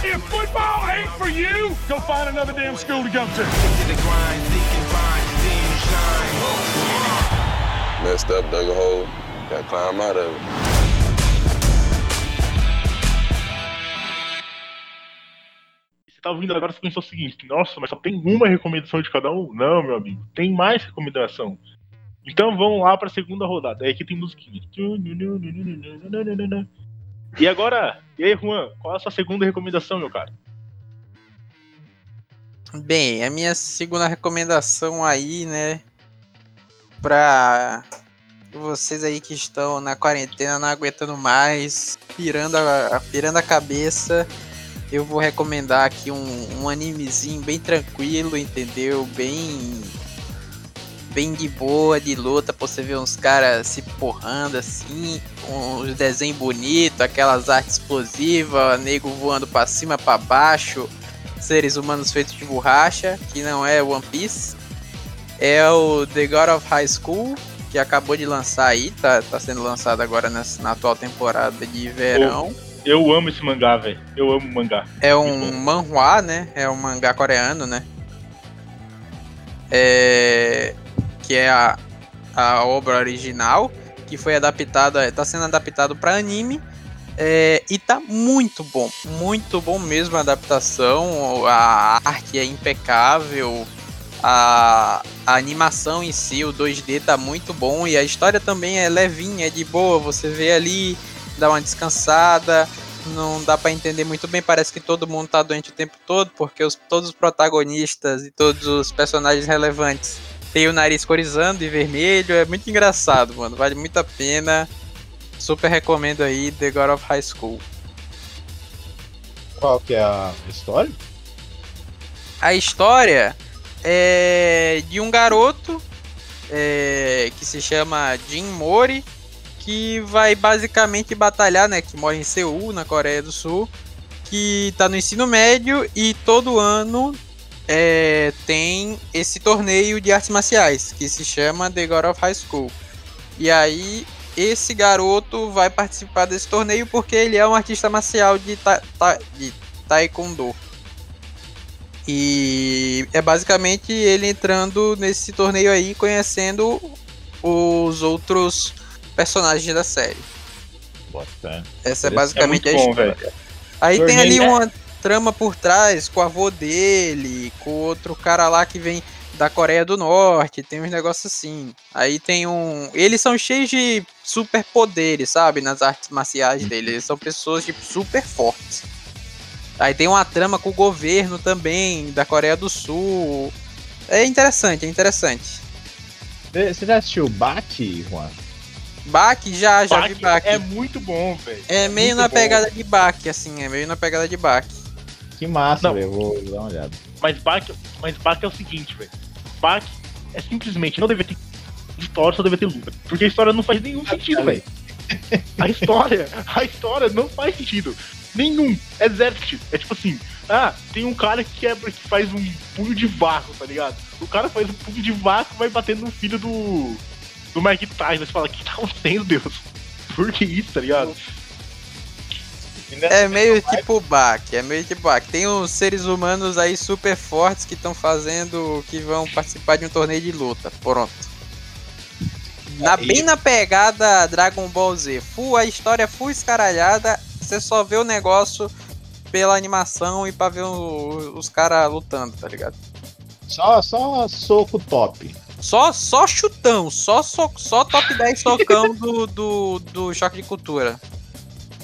If football ain't for you, go find another damn school to go to. Messed up, dug a hole, got to climb out of it. tá ouvindo agora, você pensou o seguinte: nossa, mas só tem uma recomendação de cada um? Não, meu amigo, tem mais recomendação. Então vamos lá para a segunda rodada. Aí aqui tem musiquinha. E agora, e aí, Juan, qual é a sua segunda recomendação, meu cara? Bem, a minha segunda recomendação aí, né, pra vocês aí que estão na quarentena, não aguentando mais, pirando a, pirando a cabeça, eu vou recomendar aqui um, um animezinho bem tranquilo, entendeu? Bem bem de boa de luta, pra você ver uns caras se porrando assim, uns desenhos bonitos, aquelas artes explosivas, nego voando pra cima, pra baixo, seres humanos feitos de borracha, que não é One Piece. É o The God of High School, que acabou de lançar aí, tá, tá sendo lançado agora nessa, na atual temporada de verão. Oh. Eu amo esse mangá, velho. Eu amo mangá. É um manhua, né? É um mangá coreano, né? É... Que é a, a obra original, que foi adaptada, tá sendo adaptado para anime. É, e tá muito bom, muito bom mesmo a adaptação. A arte é impecável, a, a animação em si, o 2D tá muito bom e a história também é levinha, é de boa. Você vê ali dá uma descansada. Não dá para entender muito bem, parece que todo mundo tá doente o tempo todo, porque os, todos os protagonistas e todos os personagens relevantes têm o nariz corizando e vermelho. É muito engraçado, mano. Vale muito a pena. Super recomendo aí The God of High School. Qual que é a história? A história é de um garoto é, que se chama Jin Mori que vai basicamente batalhar, né? Que mora em Seul, na Coreia do Sul, que tá no ensino médio e todo ano é, tem esse torneio de artes marciais que se chama The God of High School. E aí esse garoto vai participar desse torneio porque ele é um artista marcial de, ta, ta, de taekwondo. E é basicamente ele entrando nesse torneio aí, conhecendo os outros personagens da série. Bota. Essa é basicamente é a história. Aí Dormir, tem ali né? uma trama por trás com o avô dele, com outro cara lá que vem da Coreia do Norte, tem uns negócios assim. Aí tem um. Eles são cheios de superpoderes, sabe? Nas artes marciais deles. Eles são pessoas tipo, super fortes. Aí tem uma trama com o governo também, da Coreia do Sul. É interessante, é interessante. Você já assistiu Baki, Juan? Baki já, já Baki vi Baki. É muito bom, velho. É meio na bom. pegada de Baki, assim, é meio na pegada de Baki. Que massa, velho, vou dar uma olhada. Mas Baki, mas Baki é o seguinte, velho. Baki é simplesmente, não deve ter história, só deve ter luta. Porque a história não faz nenhum sentido, velho. A história, a história não faz sentido. Nenhum. Exército. É tipo assim, ah, tem um cara que quebra, que faz um punho de vácuo, tá ligado? O cara faz um punho de vácuo e vai batendo no filho do. do Mike Tyson. Você fala, que tá acontecendo, Deus? Por que isso, tá ligado? É meio tipo Bak, é meio tipo Bak. Tem uns seres humanos aí super fortes que estão fazendo, que vão participar de um torneio de luta. Pronto. Na, bem na pegada Dragon Ball Z. Full, a história full escaralhada. Você só vê o negócio pela animação e pra ver o, os caras lutando, tá ligado? Só, só soco top. Só, só chutão, só, só, só top 10 socão do, do, do choque de cultura.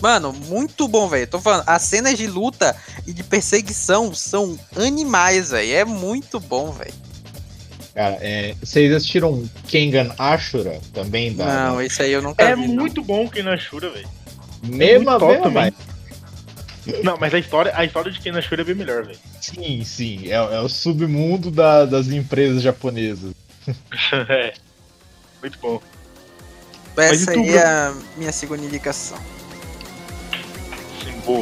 Mano, muito bom, velho. Tô falando, as cenas de luta e de perseguição são animais, velho. É muito bom, velho. Cara, é, vocês assistiram Kengan Ashura também? Da, não, esse aí eu nunca é vi. É muito não. bom Kengan Ashura, velho. Mesma, é também. Não, mas a história, a história de Kengan Ashura é bem melhor, velho. Sim, sim. É, é o submundo da, das empresas japonesas. é. Muito bom. Essa aí é a minha segunda indicação You're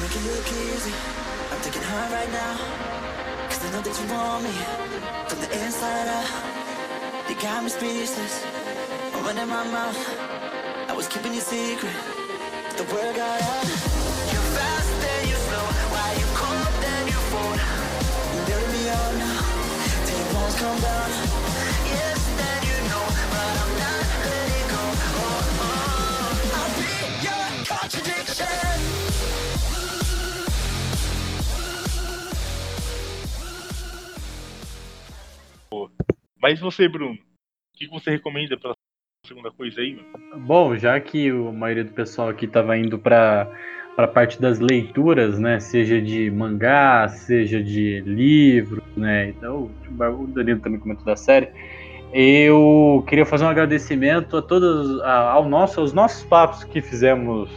making it look easy. I'm taking high right now. Cause I know that you want me. From the inside out You got me speechless. I'm running my mouth I was keeping you secret. But the word got out Mas você, Bruno, o que você recomenda para segunda coisa aí? Bom, já que a maioria do pessoal aqui estava indo para para a parte das leituras, né? Seja de mangá, seja de livro, né? Então, o Danilo também comentou da série. Eu queria fazer um agradecimento a todos, a, ao nosso, aos nossos papos que fizemos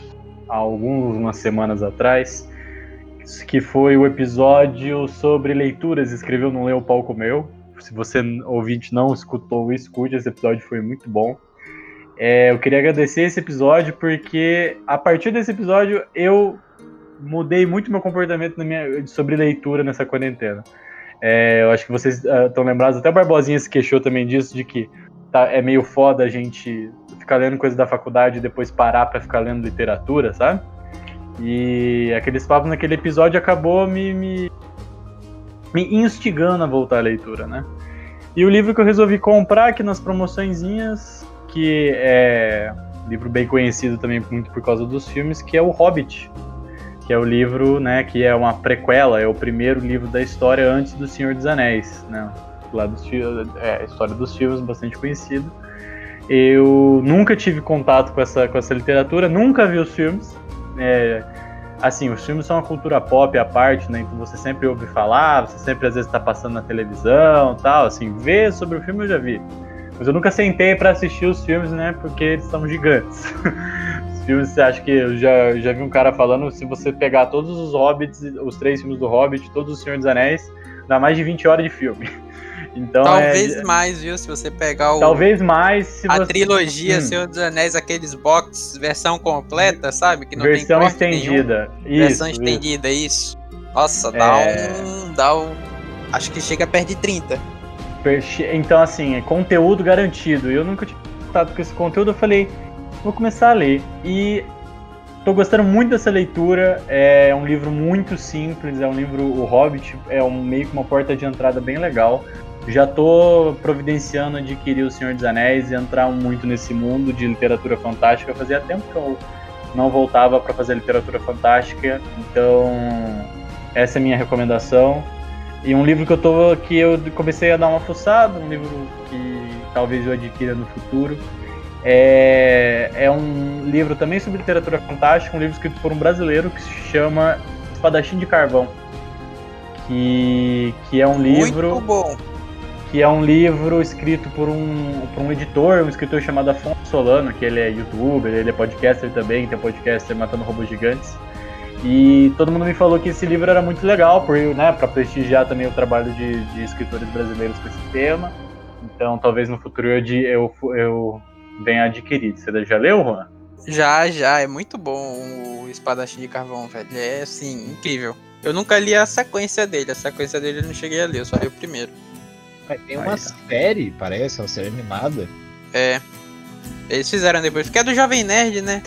há algumas semanas atrás, que foi o episódio sobre leituras. Escreveu Não Leu Palco Meu. Se você ouvinte não escutou, escute. Esse episódio foi muito bom. É, eu queria agradecer esse episódio porque a partir desse episódio eu mudei muito meu comportamento minha, sobre leitura nessa quarentena. É, eu acho que vocês estão uh, lembrados, até o Barbosinha se queixou também disso, de que tá, é meio foda a gente ficar lendo coisas da faculdade e depois parar para ficar lendo literatura, sabe? E aqueles papos naquele episódio acabou me, me, me instigando a voltar à leitura, né? E o livro que eu resolvi comprar aqui nas promoçõezinhas que é livro bem conhecido também muito por causa dos filmes, que é o Hobbit, que é o livro, né, que é uma prequela, é o primeiro livro da história antes do Senhor dos Anéis, né? Lá dos é, a história dos filmes bastante conhecido. Eu nunca tive contato com essa, com essa literatura, nunca vi os filmes. É, assim, os filmes são uma cultura pop à parte, né? Então você sempre ouve falar, você sempre às vezes está passando na televisão, tal. Assim, ver sobre o filme eu já vi. Mas eu nunca sentei para assistir os filmes, né? Porque eles são gigantes. os filmes, você acha que eu já, já vi um cara falando, se você pegar todos os Hobbits, os três filmes do Hobbit, todos os Senhor dos Anéis, dá mais de 20 horas de filme. Então, Talvez é... mais, viu? Se você pegar o. Talvez mais. A você... trilogia hum. Senhor dos Anéis, aqueles box, versão completa, sabe? Que não versão tem estendida. Isso, versão isso. estendida, isso. Nossa, dá é... um. Dá um. Acho que chega perto de 30. Então, assim, é conteúdo garantido. Eu nunca tinha contato com esse conteúdo, eu falei, vou começar a ler. E tô gostando muito dessa leitura. É um livro muito simples, é um livro. O Hobbit é um, meio que uma porta de entrada bem legal. Já tô providenciando adquirir O Senhor dos Anéis e entrar muito nesse mundo de literatura fantástica. Fazia tempo que eu não voltava para fazer literatura fantástica. Então, essa é a minha recomendação. E um livro que eu tô que eu comecei a dar uma fuçada, um livro que talvez eu adquira no futuro. É, é um livro também sobre literatura fantástica, um livro escrito por um brasileiro que se chama Espadachim de Carvão. Que, que é um livro. Muito bom. Que é um livro escrito por um, por um editor, um escritor chamado Afonso Solano, que ele é youtuber, ele é podcaster também, tem um podcaster Matando Robôs Gigantes. E todo mundo me falou que esse livro era muito legal, por, né, para prestigiar também o trabalho de, de, escritores brasileiros com esse tema. Então, talvez no futuro eu, eu, eu venha adquirir. Você já leu, Juan? Já, já. É muito bom o Espadachim de Carvão, velho. É, assim, incrível. Eu nunca li a sequência dele. A sequência dele eu não cheguei a ler, eu só li o primeiro. Tem uma Aí, tá. série, parece, uma série animada. É. Eles fizeram depois, porque é do Jovem Nerd, né?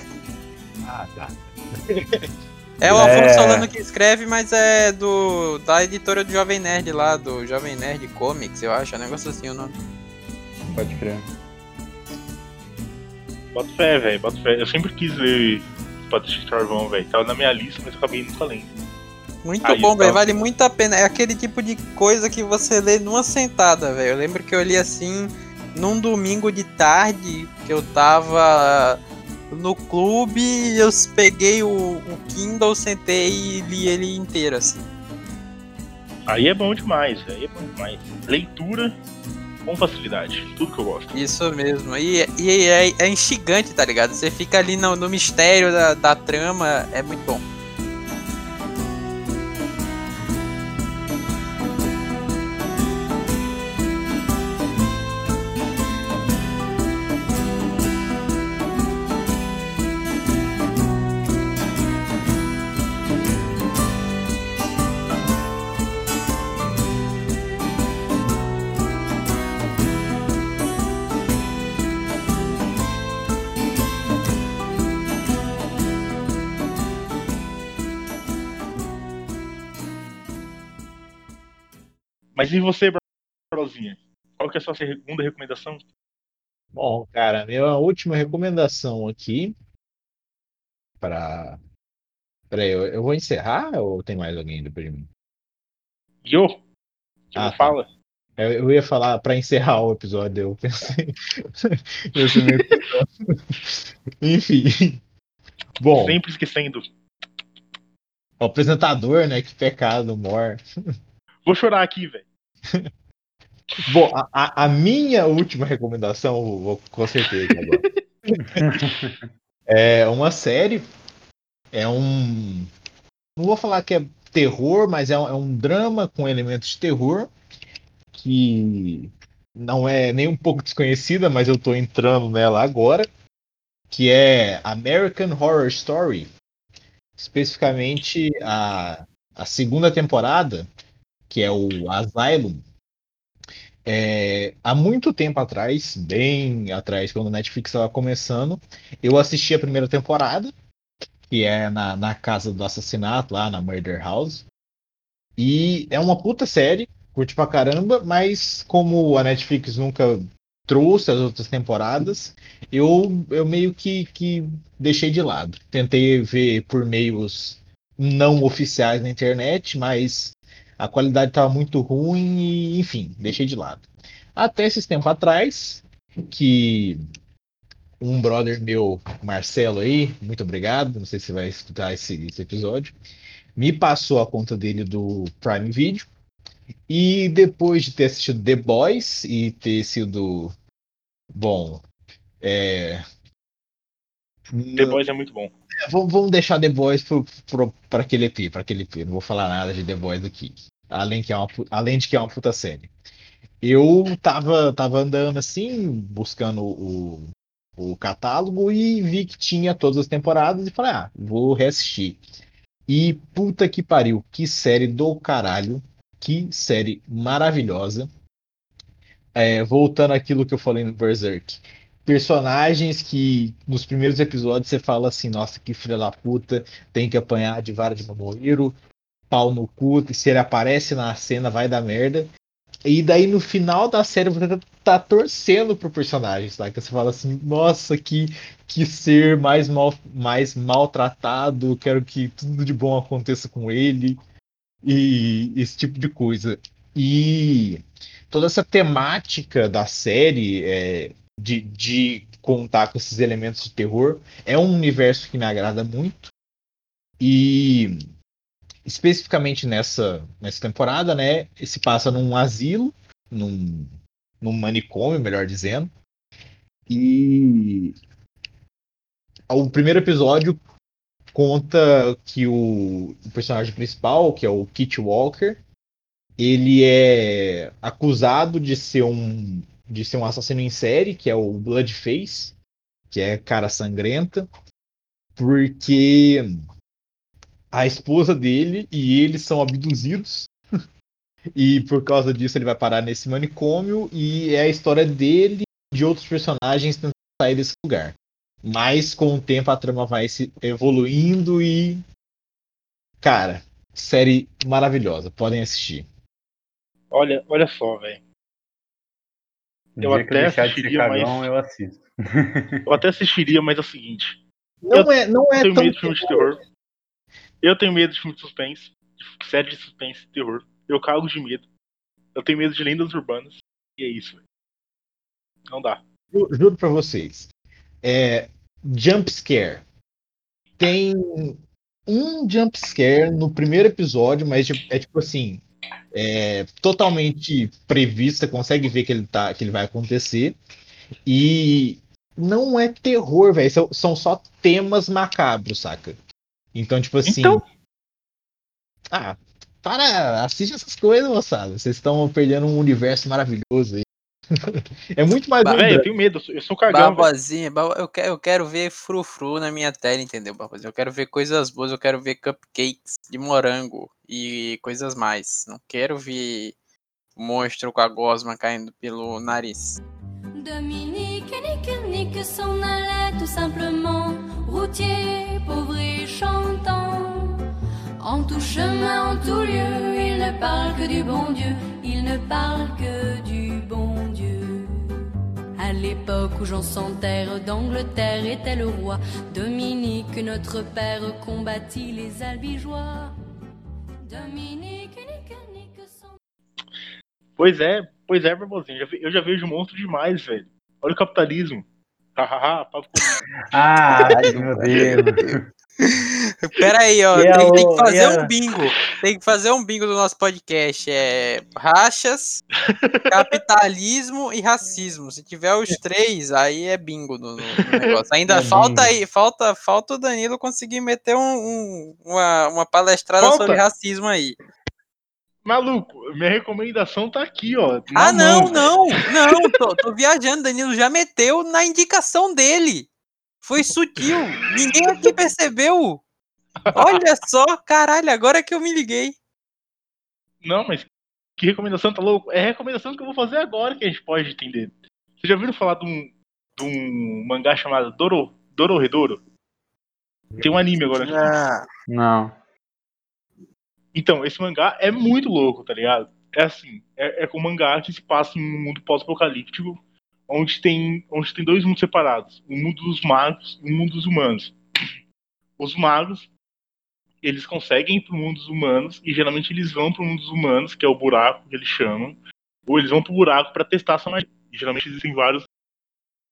Ah, tá. É o Alfonso é... Solano que escreve, mas é do da editora do Jovem Nerd lá, do Jovem Nerd Comics, eu acho, é um negócio assim o nome. Pode crer. Bota fé, velho, bota fé. Eu sempre quis ler Patrícia Carvão, velho. Tava na minha lista, mas eu acabei nunca lendo. Muito Aí, bom, velho. Vale muito a pena. É aquele tipo de coisa que você lê numa sentada, velho. Eu lembro que eu li assim num domingo de tarde, que eu tava no clube, eu peguei o, o Kindle, sentei e li ele inteiro, assim. Aí é bom demais, aí é bom demais. Leitura com facilidade, tudo que eu gosto. Isso mesmo, e, e é, é instigante, tá ligado? Você fica ali no, no mistério da, da trama, é muito bom. Mas e você, Brozinha? Qual que é a sua segunda recomendação? Bom, cara, minha última recomendação aqui para Peraí, eu, eu vou encerrar ou tem mais alguém depois de mim? Eu? ah, tá. fala. Eu, eu ia falar para encerrar o episódio, eu pensei. Enfim. Bom. Sempre esquecendo. O apresentador, né? Que pecado, mor. Vou chorar aqui, velho. Bom, a, a, minha última recomendação, vou, com certeza agora. é uma série. É um. Não vou falar que é terror, mas é um, é um drama com elementos de terror. Que não é nem um pouco desconhecida, mas eu tô entrando nela agora. Que é American Horror Story. Especificamente a, a segunda temporada, que é o Asylum é, há muito tempo atrás, bem atrás, quando o Netflix estava começando, eu assisti a primeira temporada, que é na, na casa do assassinato, lá na Murder House. E é uma puta série, curte pra caramba, mas como a Netflix nunca trouxe as outras temporadas, eu, eu meio que, que deixei de lado. Tentei ver por meios não oficiais na internet, mas a qualidade estava muito ruim e, enfim, deixei de lado. Até esses tempos atrás, que um brother meu, Marcelo aí, muito obrigado, não sei se vai escutar esse, esse episódio, me passou a conta dele do Prime Video. E depois de ter assistido The Boys e ter sido bom, é, The Boys é muito bom. É, vamos, deixar The Boys para aquele EP, para aquele EP. Não vou falar nada de The Boys aqui. Além, que é uma, além de que é uma puta série. Eu tava, tava andando assim, buscando o, o catálogo e vi que tinha todas as temporadas e falei, ah, vou reassistir. E puta que pariu, que série do caralho, que série maravilhosa. É, voltando àquilo que eu falei no Berserk personagens que nos primeiros episódios você fala assim, nossa, que filha da puta, tem que apanhar de vara de Mamohiro, pau no cu, e se ele aparece na cena vai dar merda. E daí no final da série você tá, tá torcendo pro personagem, sabe? Você fala assim, nossa, que, que ser mais, mal, mais maltratado, quero que tudo de bom aconteça com ele. E esse tipo de coisa. E toda essa temática da série é, de, de contar com esses elementos de terror é um universo que me agrada muito. E especificamente nessa, nessa temporada, né, se passa num asilo, num, num manicômio, melhor dizendo. E o primeiro episódio conta que o, o personagem principal, que é o Kit Walker, ele é acusado de ser um de ser um assassino em série, que é o Bloodface, que é cara sangrenta, porque a esposa dele e ele são abduzidos. e por causa disso ele vai parar nesse manicômio e é a história dele e de outros personagens tentando sair desse lugar. Mas com o tempo a trama vai se evoluindo e cara, série maravilhosa, podem assistir. Olha, olha só, velho. Eu até assistiria, mas eu assisto. eu até assistiria, mas é o seguinte. Não eu é, não é tenho tão medo de filme de terror. Eu tenho medo de filme de suspense, de série de suspense e terror. Eu cago de medo. Eu tenho medo de lendas urbanas. E é isso, véio. Não dá. Eu, juro pra vocês. É, jump scare. Tem um jump scare no primeiro episódio, mas é tipo assim, é totalmente previsto, você consegue ver que ele tá, que ele vai acontecer. E não é terror, velho, são, são só temas macabros, saca? Então, tipo assim. Então... Ah, para, assiste essas coisas, moçada. Vocês estão perdendo um universo maravilhoso aí. é muito mais. Bah, velho, eu tenho medo, eu sou cagão. Babazinha, eu quero, eu quero ver frufru na minha tela, entendeu, Babazinha? Eu quero ver coisas boas, eu quero ver cupcakes de morango e coisas mais. Não quero ver monstro com a gosma caindo pelo nariz. Dominique, nique, nique, s'en allait tout simplement, routier, pauvre et chantant. En tout chemin, en tout lieu, il ne parle que du bon Dieu, il ne parle que du bon Dieu. À l'époque où Jean sans terre d'Angleterre était le roi, Dominique, notre père, combattit les albigeois. Dominique, nique, nique, son... Pois é, Pois é, Barbosinho, eu já vejo monstro demais, velho. Olha o capitalismo. Ai, meu Deus. Pera aí, ó. Tem, tem, que fazer um bingo. Tem que fazer um bingo do nosso podcast. É rachas, capitalismo e racismo. Se tiver os três, aí é bingo no, no negócio. Ainda é falta bingo. aí, falta, falta o Danilo conseguir meter um, um, uma, uma palestrada falta. sobre racismo aí. Maluco, minha recomendação tá aqui, ó. Ah, não, mão, não, não, tô, tô viajando. Danilo já meteu na indicação dele. Foi sutil. Ninguém aqui percebeu. Olha só, caralho, agora que eu me liguei. Não, mas que recomendação, tá louco? É recomendação que eu vou fazer agora que a gente pode entender. Vocês já ouviram falar de um, de um mangá chamado Doro, Doro Redoro? Tem um anime agora. Ah, não. Então, esse mangá é muito louco, tá ligado? É assim, é, é um mangá que se passa em um mundo pós-apocalíptico, onde tem, onde tem dois mundos separados, o mundo dos magos e o mundo dos humanos. Os magos, eles conseguem ir pro mundo dos humanos, e geralmente eles vão pro mundo dos humanos, que é o buraco que eles chamam, ou eles vão pro buraco para testar essa magia. E, geralmente existem vários,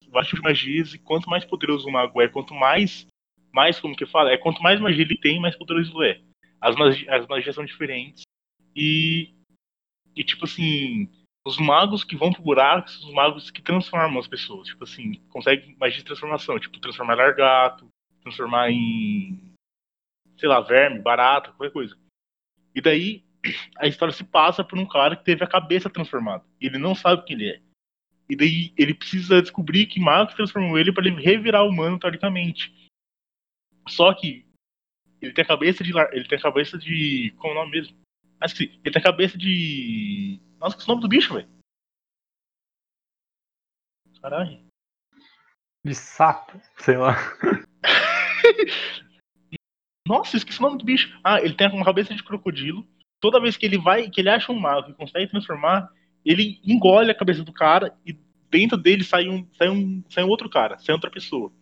vários tipos de magias, e quanto mais poderoso o mago é, quanto mais, mais como que fala, é quanto mais magia ele tem, mais poderoso ele é as, magias, as magias são diferentes. E, e, tipo assim, os magos que vão pro buraco são os magos que transformam as pessoas. Tipo assim, conseguem magia de transformação. Tipo, transformar em largato, transformar em, sei lá, verme, barata, qualquer coisa. E daí, a história se passa por um cara que teve a cabeça transformada. E ele não sabe quem ele é. E daí, ele precisa descobrir que magos transformou ele para ele revirar humano, teoricamente. Só que ele tem a cabeça de. Ele tem a cabeça de. Como é o nome mesmo? Acho que sim. Ele tem a cabeça de. Nossa, que é o nome do bicho, velho? Caralho. De sapo, sei lá. Nossa, esqueci o nome do bicho. Ah, ele tem uma cabeça de crocodilo. Toda vez que ele vai, que ele acha um mago e consegue transformar, ele engole a cabeça do cara e dentro dele sai um, sai um, sai um outro cara, sai outra pessoa.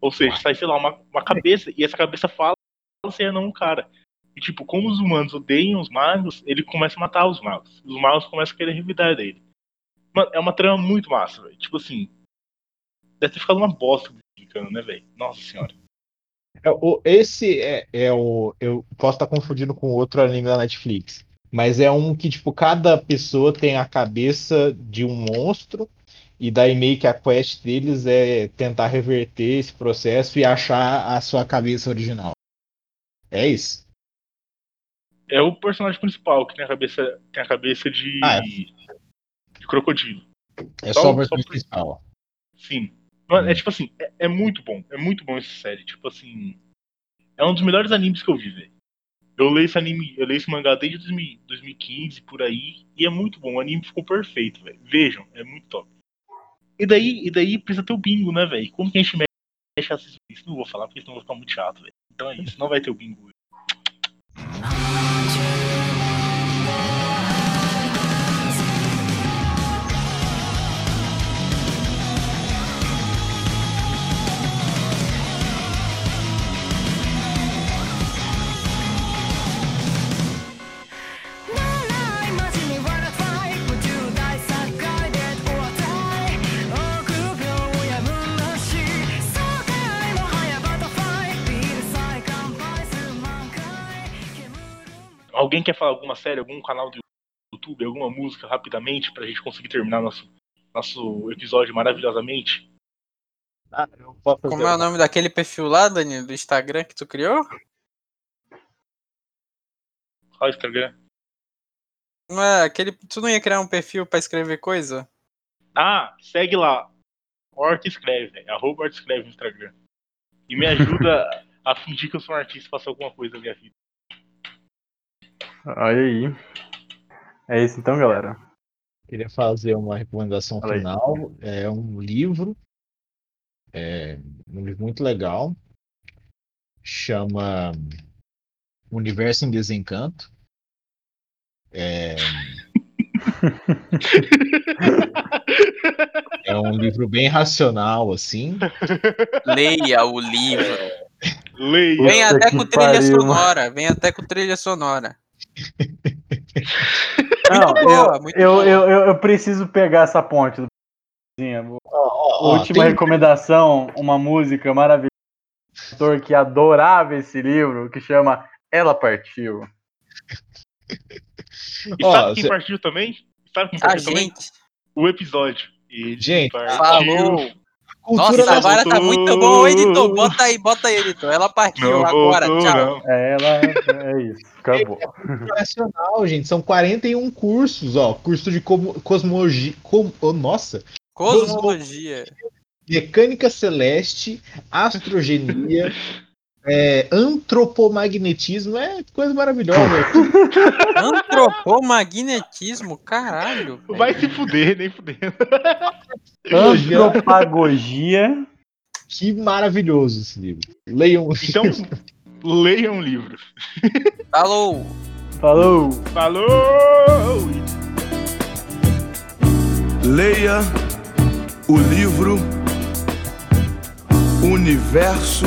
Ou seja, sai, sei lá, uma, uma cabeça, e essa cabeça fala se é não um cara. E tipo, como os humanos odeiam os magos, ele começa a matar os magos. Os magos começam a querer revidar dele. Mano, é uma trama muito massa, velho. Tipo assim. Deve ter ficado uma bosta explicando, né, velho? Nossa senhora. É, o, esse é, é o. Eu posso estar confundindo com outro anime da Netflix. Mas é um que, tipo, cada pessoa tem a cabeça de um monstro. E daí meio que a quest deles é tentar reverter esse processo e achar a sua cabeça original. É isso? É o personagem principal que tem a cabeça, tem a cabeça de, ah, é. de crocodilo. É só, só o personagem principal. Sim. Mano, é tipo assim, é, é, muito bom. É muito bom essa série. Tipo assim. É um dos melhores animes que eu vi, velho. Eu leio esse anime, eu leio esse mangá desde 2015, por aí, e é muito bom. O anime ficou perfeito, velho. Vejam, é muito top. E daí, e daí precisa ter o bingo, né, velho? Como que a gente mexe essas isso? Não vou falar porque senão vai ficar muito chato, velho. Então é isso, não vai ter o bingo. Alguém quer falar alguma série, algum canal do YouTube, alguma música rapidamente pra gente conseguir terminar nosso, nosso episódio maravilhosamente? Ah, Como é o nome daquele perfil lá, Dani, do Instagram que tu criou? Qual Instagram? Não é aquele. Tu não ia criar um perfil pra escrever coisa? Ah, segue lá. Horta escreve, arroba escreve no Instagram. E me ajuda a fingir que eu sou um artista e faço alguma coisa na minha vida. Olha aí. É isso então, galera. Queria fazer uma recomendação Fala final. Aí. É um livro. É um livro muito legal. Chama Universo em Desencanto. É... é um livro bem racional, assim. Leia o livro. Leia. Vem até com trilha pariu, sonora. Mano. Vem até com trilha sonora. Não, boa, eu, eu, eu, eu, preciso pegar essa ponte do oh, Última tem... recomendação, uma música maravilhosa que adorava esse livro, que chama Ela Partiu. E sabe quem partiu também? Sabe quem partiu também? Gente. O episódio. Ele gente, partiu. falou. Cultura Nossa, agora tá muito bom, editor. Bota aí, bota aí, editor. Ela partiu não agora, tchau. É, ela é isso, acabou. Nacional, gente. São 41 cursos, ó. Curso de cosmologia. Com, oh, nossa. Cosmologia. Mecânica celeste, astrogenia, é, antropomagnetismo é coisa maravilhosa. antropomagnetismo, caralho. Vai se fuder, nem fudendo. Antropagogia. Que maravilhoso esse livro. Leiam. Então, leiam o livro. Falou. Falou. Falou. Leia o livro Universo